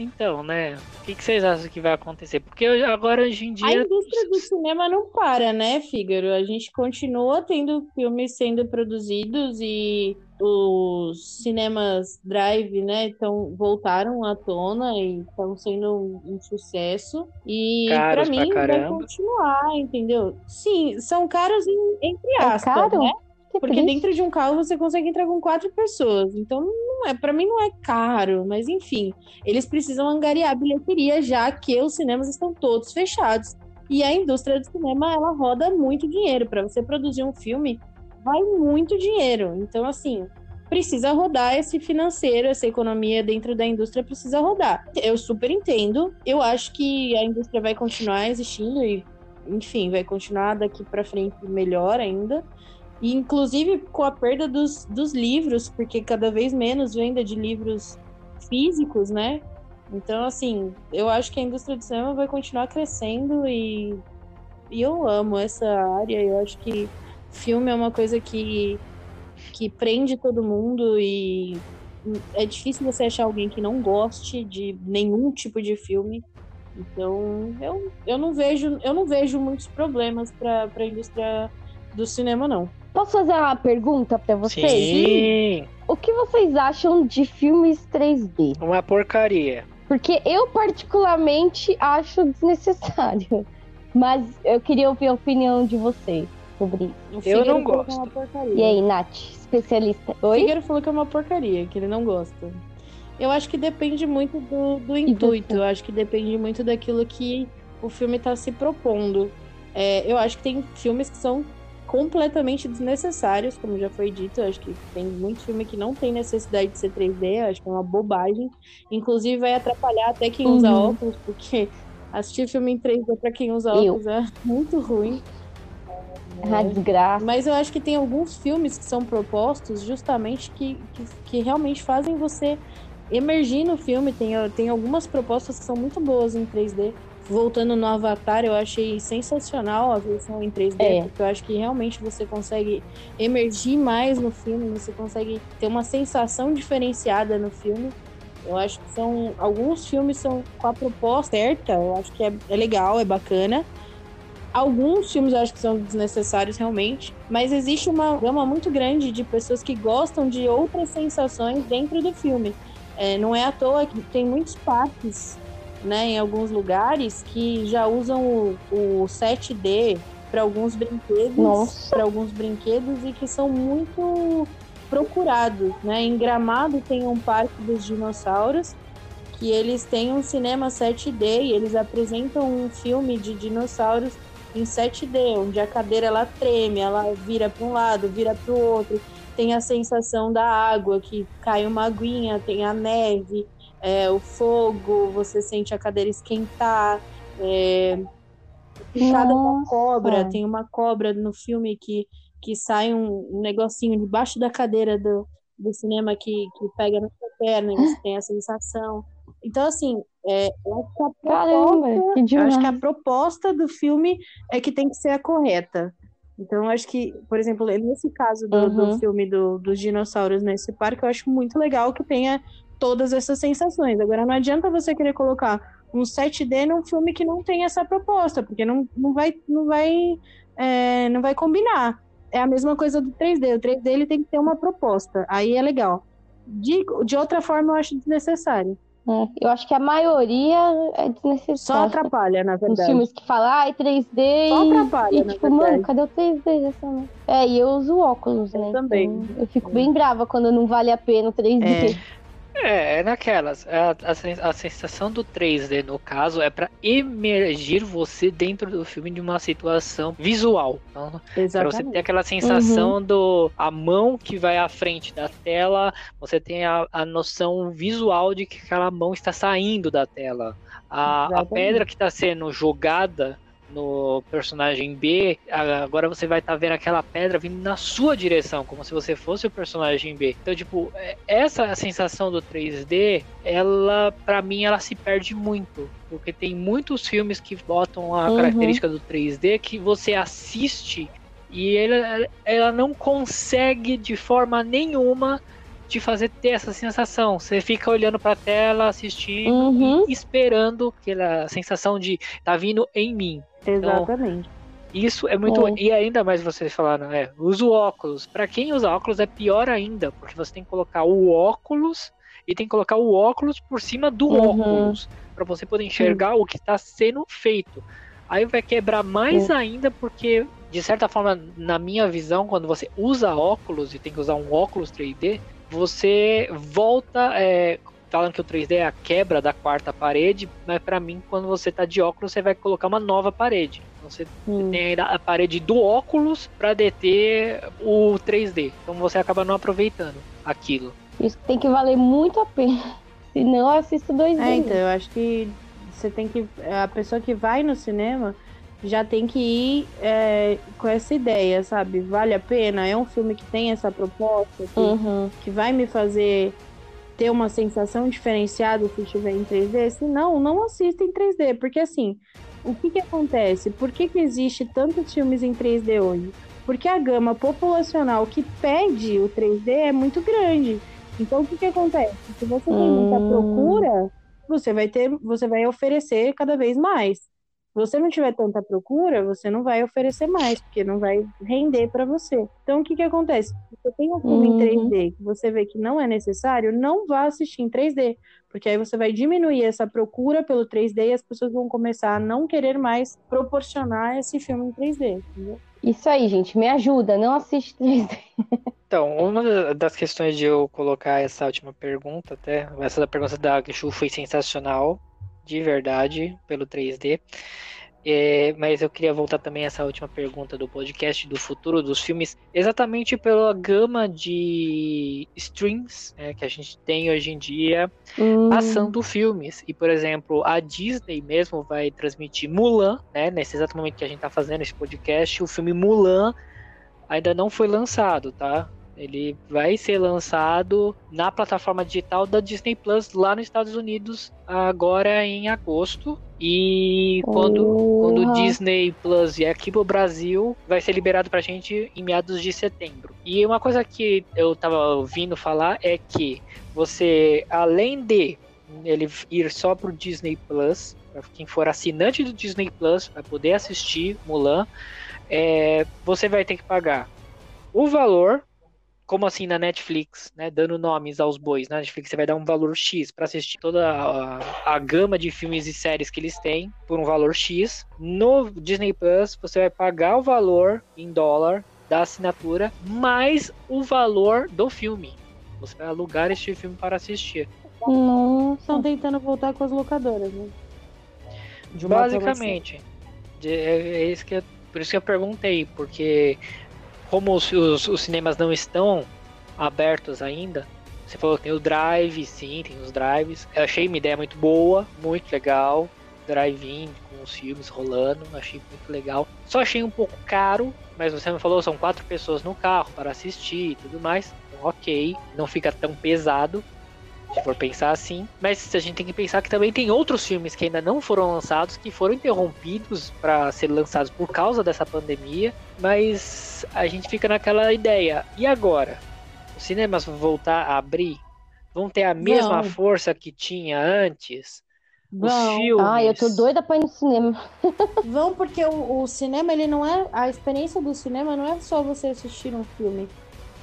Então, né? O que, que vocês acham que vai acontecer? Porque agora, hoje em A dia. indústria do cinema não para, né, Fígaro? A gente continua tendo filmes sendo produzidos e os cinemas drive, né, então voltaram à tona e estão sendo um, um sucesso. E Caros pra pra mim vai continuar, entendeu? Sim, são caros em- entre É aspas, caro? né? Que Porque triste. dentro de um carro você consegue entrar com quatro pessoas. Então, não é, para mim não é caro, mas enfim, eles precisam angariar bilheteria já que os cinemas estão todos fechados. E a indústria do cinema, ela roda muito dinheiro para você produzir um filme, vai muito dinheiro. Então, assim, precisa rodar esse financeiro, essa economia dentro da indústria precisa rodar. Eu super entendo. Eu acho que a indústria vai continuar existindo e, enfim, vai continuar daqui para frente melhor ainda. E, inclusive com a perda dos, dos livros, porque cada vez menos venda de livros físicos, né? Então, assim, eu acho que a indústria do cinema vai continuar crescendo e, e eu amo essa área. Eu acho que filme é uma coisa que, que prende todo mundo e é difícil você achar alguém que não goste de nenhum tipo de filme. Então, eu, eu não vejo eu não vejo muitos problemas para a indústria do cinema, não. Posso fazer uma pergunta pra vocês? Sim, O que vocês acham de filmes 3D? uma porcaria. Porque eu particularmente acho desnecessário. [laughs] Mas eu queria ouvir a opinião de vocês sobre isso. Eu não é gosto. E aí, Nath, especialista. O? Fígaro falou que é uma porcaria, que ele não gosta. Eu acho que depende muito do, do intuito. Eu acho que depende muito daquilo que o filme está se propondo. É, eu acho que tem filmes que são completamente desnecessários, como já foi dito. Eu acho que tem muito filme que não tem necessidade de ser 3D. Eu acho que é uma bobagem. Inclusive, vai atrapalhar até quem usa Uhum. óculos, porque assistir filme em 3D para quem usa Eu. óculos é muito ruim. Ah, desgraça. Mas eu acho que tem alguns filmes que são propostos justamente que, que, que realmente fazem você emergir no filme. Tem, tem algumas propostas que são muito boas em 3D. Voltando no Avatar, eu achei sensacional a versão em 3D, É. porque eu acho que realmente você consegue emergir mais no filme, você consegue ter uma sensação diferenciada no filme. Eu acho que são. Alguns filmes são com a proposta certa, eu acho que é, é legal, é bacana. Alguns filmes eu acho que são desnecessários realmente, mas existe uma gama muito grande de pessoas que gostam de outras sensações dentro do filme. É, não é à toa que tem muitos parques, né, em alguns lugares que já usam o, o 7D para alguns brinquedos, para alguns brinquedos e que são muito procurados, né? Em Gramado tem um parque dos dinossauros que eles têm um cinema 7D e eles apresentam um filme de dinossauros em 7D, onde a cadeira ela treme, ela vira para um lado, vira para o outro, tem a sensação da água que cai uma aguinha, tem a neve, é, o fogo, você sente a cadeira esquentar, é, picada da Nossa. cobra, tem uma cobra no filme que, que sai um, um negocinho debaixo da cadeira do, do cinema que, que pega na sua perna e você tem a sensação. Então, assim, é, eu acho que a proposta- Caramba, que acho que a proposta do filme é que tem que ser a correta. Então, eu acho que, por exemplo, nesse caso do, do Uhum. filme do- dos dinossauros nesse parque, eu acho muito legal que tenha todas essas sensações. Agora, não adianta você querer colocar um 7D num filme que não tem essa proposta, porque não, não vai, não vai, é, não vai combinar. É a mesma coisa do 3D. O 3D ele tem que ter uma proposta. Aí é legal. De, de outra forma, eu acho desnecessário. É, eu acho que a maioria é Só desnecessária. atrapalha, na Os verdade. filmes que falam, ai, 3D Só e, atrapalha, e na tipo, verdade. mano, cadê o 3D dessa? É, e eu uso óculos, Eu né? também. Então, eu fico bem brava quando não vale a pena o 3D. É, é naquelas. A, a sen- a sensação do 3D, no caso, é pra emergir você dentro do filme de uma situação visual. Então, Pra você ter aquela sensação do a mão que vai à frente da tela, você tem a, a noção visual de que aquela mão está saindo da tela. A, a pedra que está sendo jogada no personagem B, a- agora você vai estar vendo aquela pedra vindo na sua direção, como se você fosse o personagem B. Então, tipo, é- essa sensação do 3D, ela, pra mim, ela se perde muito. Porque tem muitos filmes que botam a Uhum. característica do 3D que você assiste e ela, ela não consegue de forma nenhuma te fazer ter essa sensação. Você fica olhando pra tela, assistindo Uhum. e esperando aquela sensação de tá vindo em mim. Exatamente. Isso é muito. É. E ainda mais vocês falaram, é, usa o óculos. Pra quem usa óculos é pior ainda, porque você tem que colocar o óculos e tem que colocar o óculos por cima do Uhum. óculos pra você poder enxergar o que tá sendo feito. Aí vai quebrar mais ainda porque de certa forma, na minha visão, quando você usa óculos e tem que usar um óculos 3D, você volta é, falando que o 3D é a quebra da quarta parede, mas pra mim, quando você tá de óculos, você vai colocar uma nova parede. Então você Hum. tem ainda a parede do óculos para deter o 3D. Então você acaba não aproveitando aquilo. Isso tem que valer muito a pena. Senão eu assisto dois É, vezes. então, eu acho que você tem que. A pessoa que vai no cinema já tem que ir é, com essa ideia, sabe? Vale a pena? É um filme que tem essa proposta, que, Uhum. que vai me fazer ter uma sensação diferenciada se estiver em 3D? Se não, não assista em 3D, porque assim, o que que acontece? Por que que existe tantos filmes em 3D hoje? Porque a gama populacional que pede o 3D é muito grande. Então, o que que acontece? Se você tem muita Hum. procura, você vai ter, você vai oferecer cada vez mais. Se você não tiver tanta procura, você não vai oferecer mais, porque não vai render para você. Então, o que que acontece? Se você tem um filme Uhum. em 3D que você vê que não é necessário, não vá assistir em 3D, porque aí você vai diminuir essa procura pelo 3D e as pessoas vão começar a não querer mais proporcionar esse filme em 3D, entendeu? Isso aí, gente. Me ajuda. Não assiste 3D. Então, uma da- das questões de eu colocar essa última pergunta, até, essa da pergunta da Chu foi sensacional, de verdade, pelo 3D. É, mas eu queria voltar também a essa última pergunta do podcast do futuro dos filmes, exatamente pela gama de streams né, que a gente tem hoje em dia Hum, passando filmes. E, por exemplo, a Disney mesmo vai transmitir Mulan, né? Nesse exato momento que a gente tá fazendo esse podcast, o filme Mulan ainda não foi lançado, tá? Ele vai ser lançado na plataforma digital da Disney Plus lá nos Estados Unidos agora em agosto. E quando, quando o. Disney Plus vier aqui pro Brasil, vai ser liberado pra gente em meados de setembro. E uma coisa que eu tava ouvindo falar é que você, além de ele ir só pro Disney Plus, para quem for assinante do Disney Plus, vai poder assistir Mulan, é, você vai ter que pagar o valor, como assim na Netflix, né, dando nomes aos bois. Na Netflix você vai dar um valor X para assistir toda a, a gama de filmes e séries que eles têm por um valor X. No Disney Plus você vai pagar o valor em dólar da assinatura mais o valor do filme. Você vai alugar este filme para assistir. Nossa. Estão tentando voltar com as locadoras, né? Basicamente. De- É, é isso que eu- por isso que eu perguntei, porque como os, os- os cinemas não estão abertos ainda, você falou que tem o drive, sim, tem os drives. Eu achei uma ideia muito boa, muito legal. Drive-in com os filmes rolando, achei muito legal. Só achei um pouco caro, mas você me falou são quatro pessoas no carro para assistir e tudo mais. Então, ok, não fica tão pesado. Se for pensar assim. Mas a gente tem que pensar que também tem outros filmes que ainda não foram lançados, que foram interrompidos para ser lançados por causa dessa pandemia. Mas a gente fica naquela ideia. E agora? Os cinemas vão voltar a abrir? Vão ter a mesma Não. força que tinha antes? Os Vão. filmes. Ai, eu tô doida pra ir no cinema. [laughs] Vão porque o, o cinema, ele não é. A experiência do cinema não é só você assistir um filme.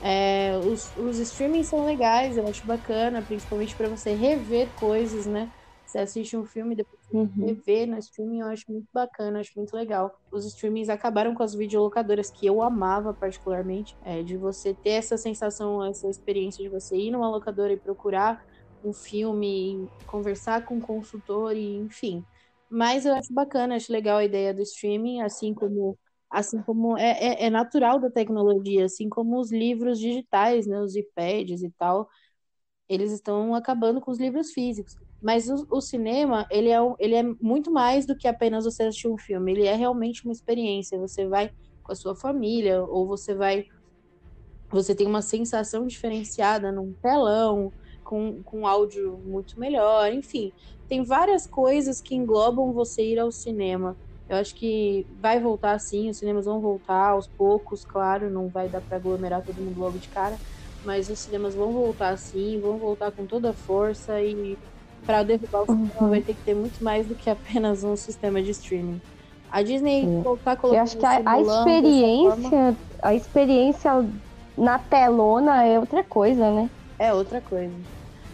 É, os, os streamings são legais, eu acho bacana, principalmente pra você rever coisas, né? Você assiste um filme e depois Uhum. rever no streaming, eu acho muito bacana, acho muito legal. Os streamings acabaram com as videolocadoras, que eu amava particularmente, é, de você ter essa sensação, essa experiência de você ir numa locadora e procurar um filme, conversar com o consultor e enfim. Mas eu acho bacana, acho legal a ideia do streaming, assim como assim como é, é, é natural da tecnologia, assim como os livros digitais, né, os iPads e tal, eles estão acabando com os livros físicos. Mas o, o cinema, ele é, ele é muito mais do que apenas você assistir um filme. Ele é realmente uma experiência. Você vai com a sua família, ou você vai. Você tem uma sensação diferenciada num telão, com, com áudio muito melhor. Enfim, tem várias coisas que englobam você ir ao cinema. Eu acho que vai voltar sim, os cinemas vão voltar aos poucos, claro, não vai dar para aglomerar todo mundo logo de cara, mas os cinemas vão voltar sim, vão voltar com toda a força e para derrubar o cinema vai ter que ter muito mais do que apenas um sistema de streaming. A Disney Sim. tá colocando Eu acho que a, a experiência, a experiência na telona é outra coisa, né? É outra coisa.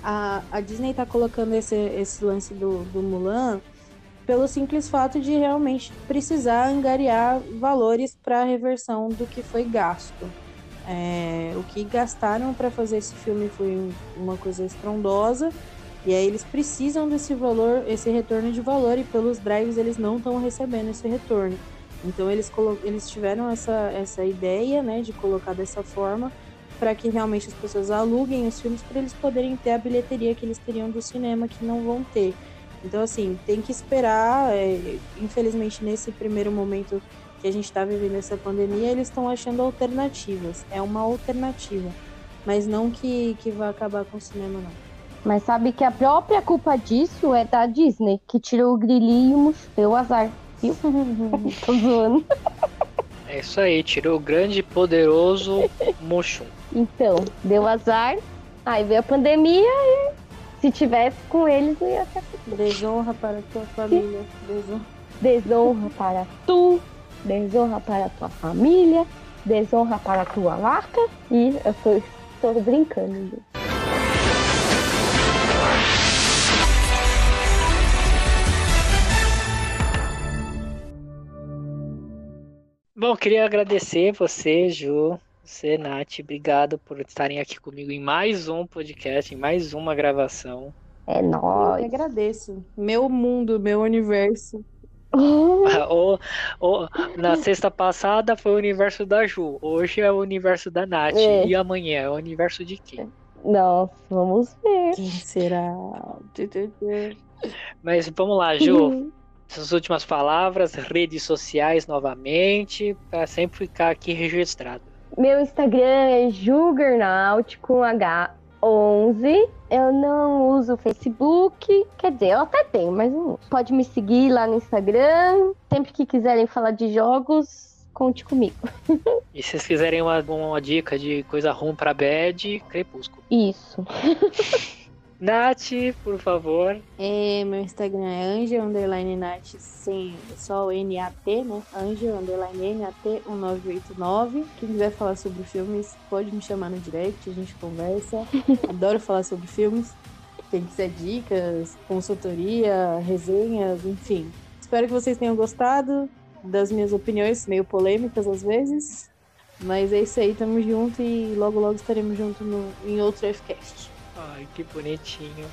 A, a Disney tá colocando esse, esse lance do, do Mulan pelo simples fato de realmente precisar angariar valores para a reversão do que foi gasto. É, o que gastaram para fazer esse filme foi um- uma coisa estrondosa e aí eles precisam desse valor, esse retorno de valor e pelos drives eles não estão recebendo esse retorno. Então eles, eles tiveram essa, essa ideia né, de colocar dessa forma para que realmente as pessoas aluguem os filmes para eles poderem ter a bilheteria que eles teriam do cinema que não vão ter. Então, assim, tem que esperar. é, infelizmente, nesse primeiro momento que a gente está vivendo essa pandemia, eles estão achando alternativas. É uma alternativa. Mas não que, que vai acabar com o cinema, não. Mas sabe que a própria culpa disso é da Disney, que tirou o grilinho e deu o azar. Viu? [laughs] Tô zoando. É isso aí, tirou o grande e poderoso Mushum. Então, deu azar. Aí veio a pandemia e se tivesse com eles, não ia ter Desonra para a tua família. Desonra. desonra para tu, desonra para a tua família, desonra para a tua marca. E eu tô, tô brincando. gente. Bom, queria agradecer você, Ju, você, Nath, obrigado por estarem aqui comigo em mais um podcast, em mais uma gravação. É Eu que nóis. agradeço. Meu mundo, meu universo. [laughs] O- o- na sexta passada foi o universo da Ju, hoje é o universo da Nath. É. E amanhã é o universo de quem? Nossa, vamos ver. Quem será? Mas vamos lá, Ju. Suas últimas palavras, redes sociais novamente, para sempre ficar aqui registrado. Meu Instagram é Juggernaut com H11. Eu não uso Facebook. Quer dizer, eu até tenho, mas não uso. Pode me seguir lá no Instagram. Sempre que quiserem falar de jogos, conte comigo. [laughs] E se vocês quiserem uma, uma dica de coisa ruim pra bad, Crepúsculo. Isso. [laughs] Nath, por favor. É, meu Instagram é Angel Underline Nath, sem só o N-A-T, né? Angel Underline N-A-T 1989. Quem quiser falar sobre filmes, pode me chamar no direct, a gente conversa. [laughs] Adoro falar sobre filmes. Quem quiser dicas, consultoria, resenhas, enfim. Espero que vocês tenham gostado das minhas opiniões, meio polêmicas às vezes. Mas é isso aí, tamo junto e logo logo estaremos juntos no, em outro Fcast. Ai, que bonitinho.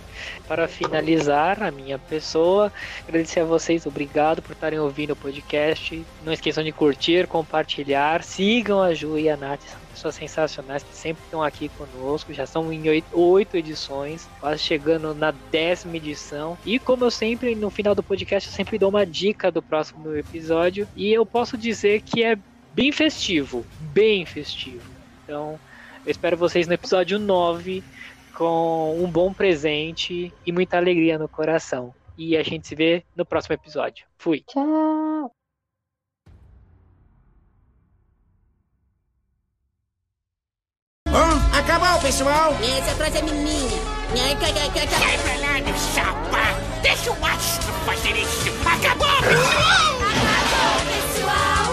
Para finalizar, a minha pessoa, agradecer a vocês, obrigado por estarem ouvindo o podcast. Não esqueçam de curtir, compartilhar, sigam a Ju e a Nath, são pessoas sensacionais que sempre estão aqui conosco. Já são em oito, edições, quase chegando na décima edição. E como eu sempre, no final do podcast, eu sempre dou uma dica do próximo episódio. E eu posso dizer que é bem festivo, bem festivo. Então, eu espero vocês no episódio 9 com um bom presente e muita alegria no coração. E a gente se vê no próximo episódio. Fui. Tchau. Hum, acabou, pessoal. Essa é frase é minha. Sai pra lá, meu chapa. Deixa o astro fazer isso. Acabou, pessoal. Acabou, pessoal.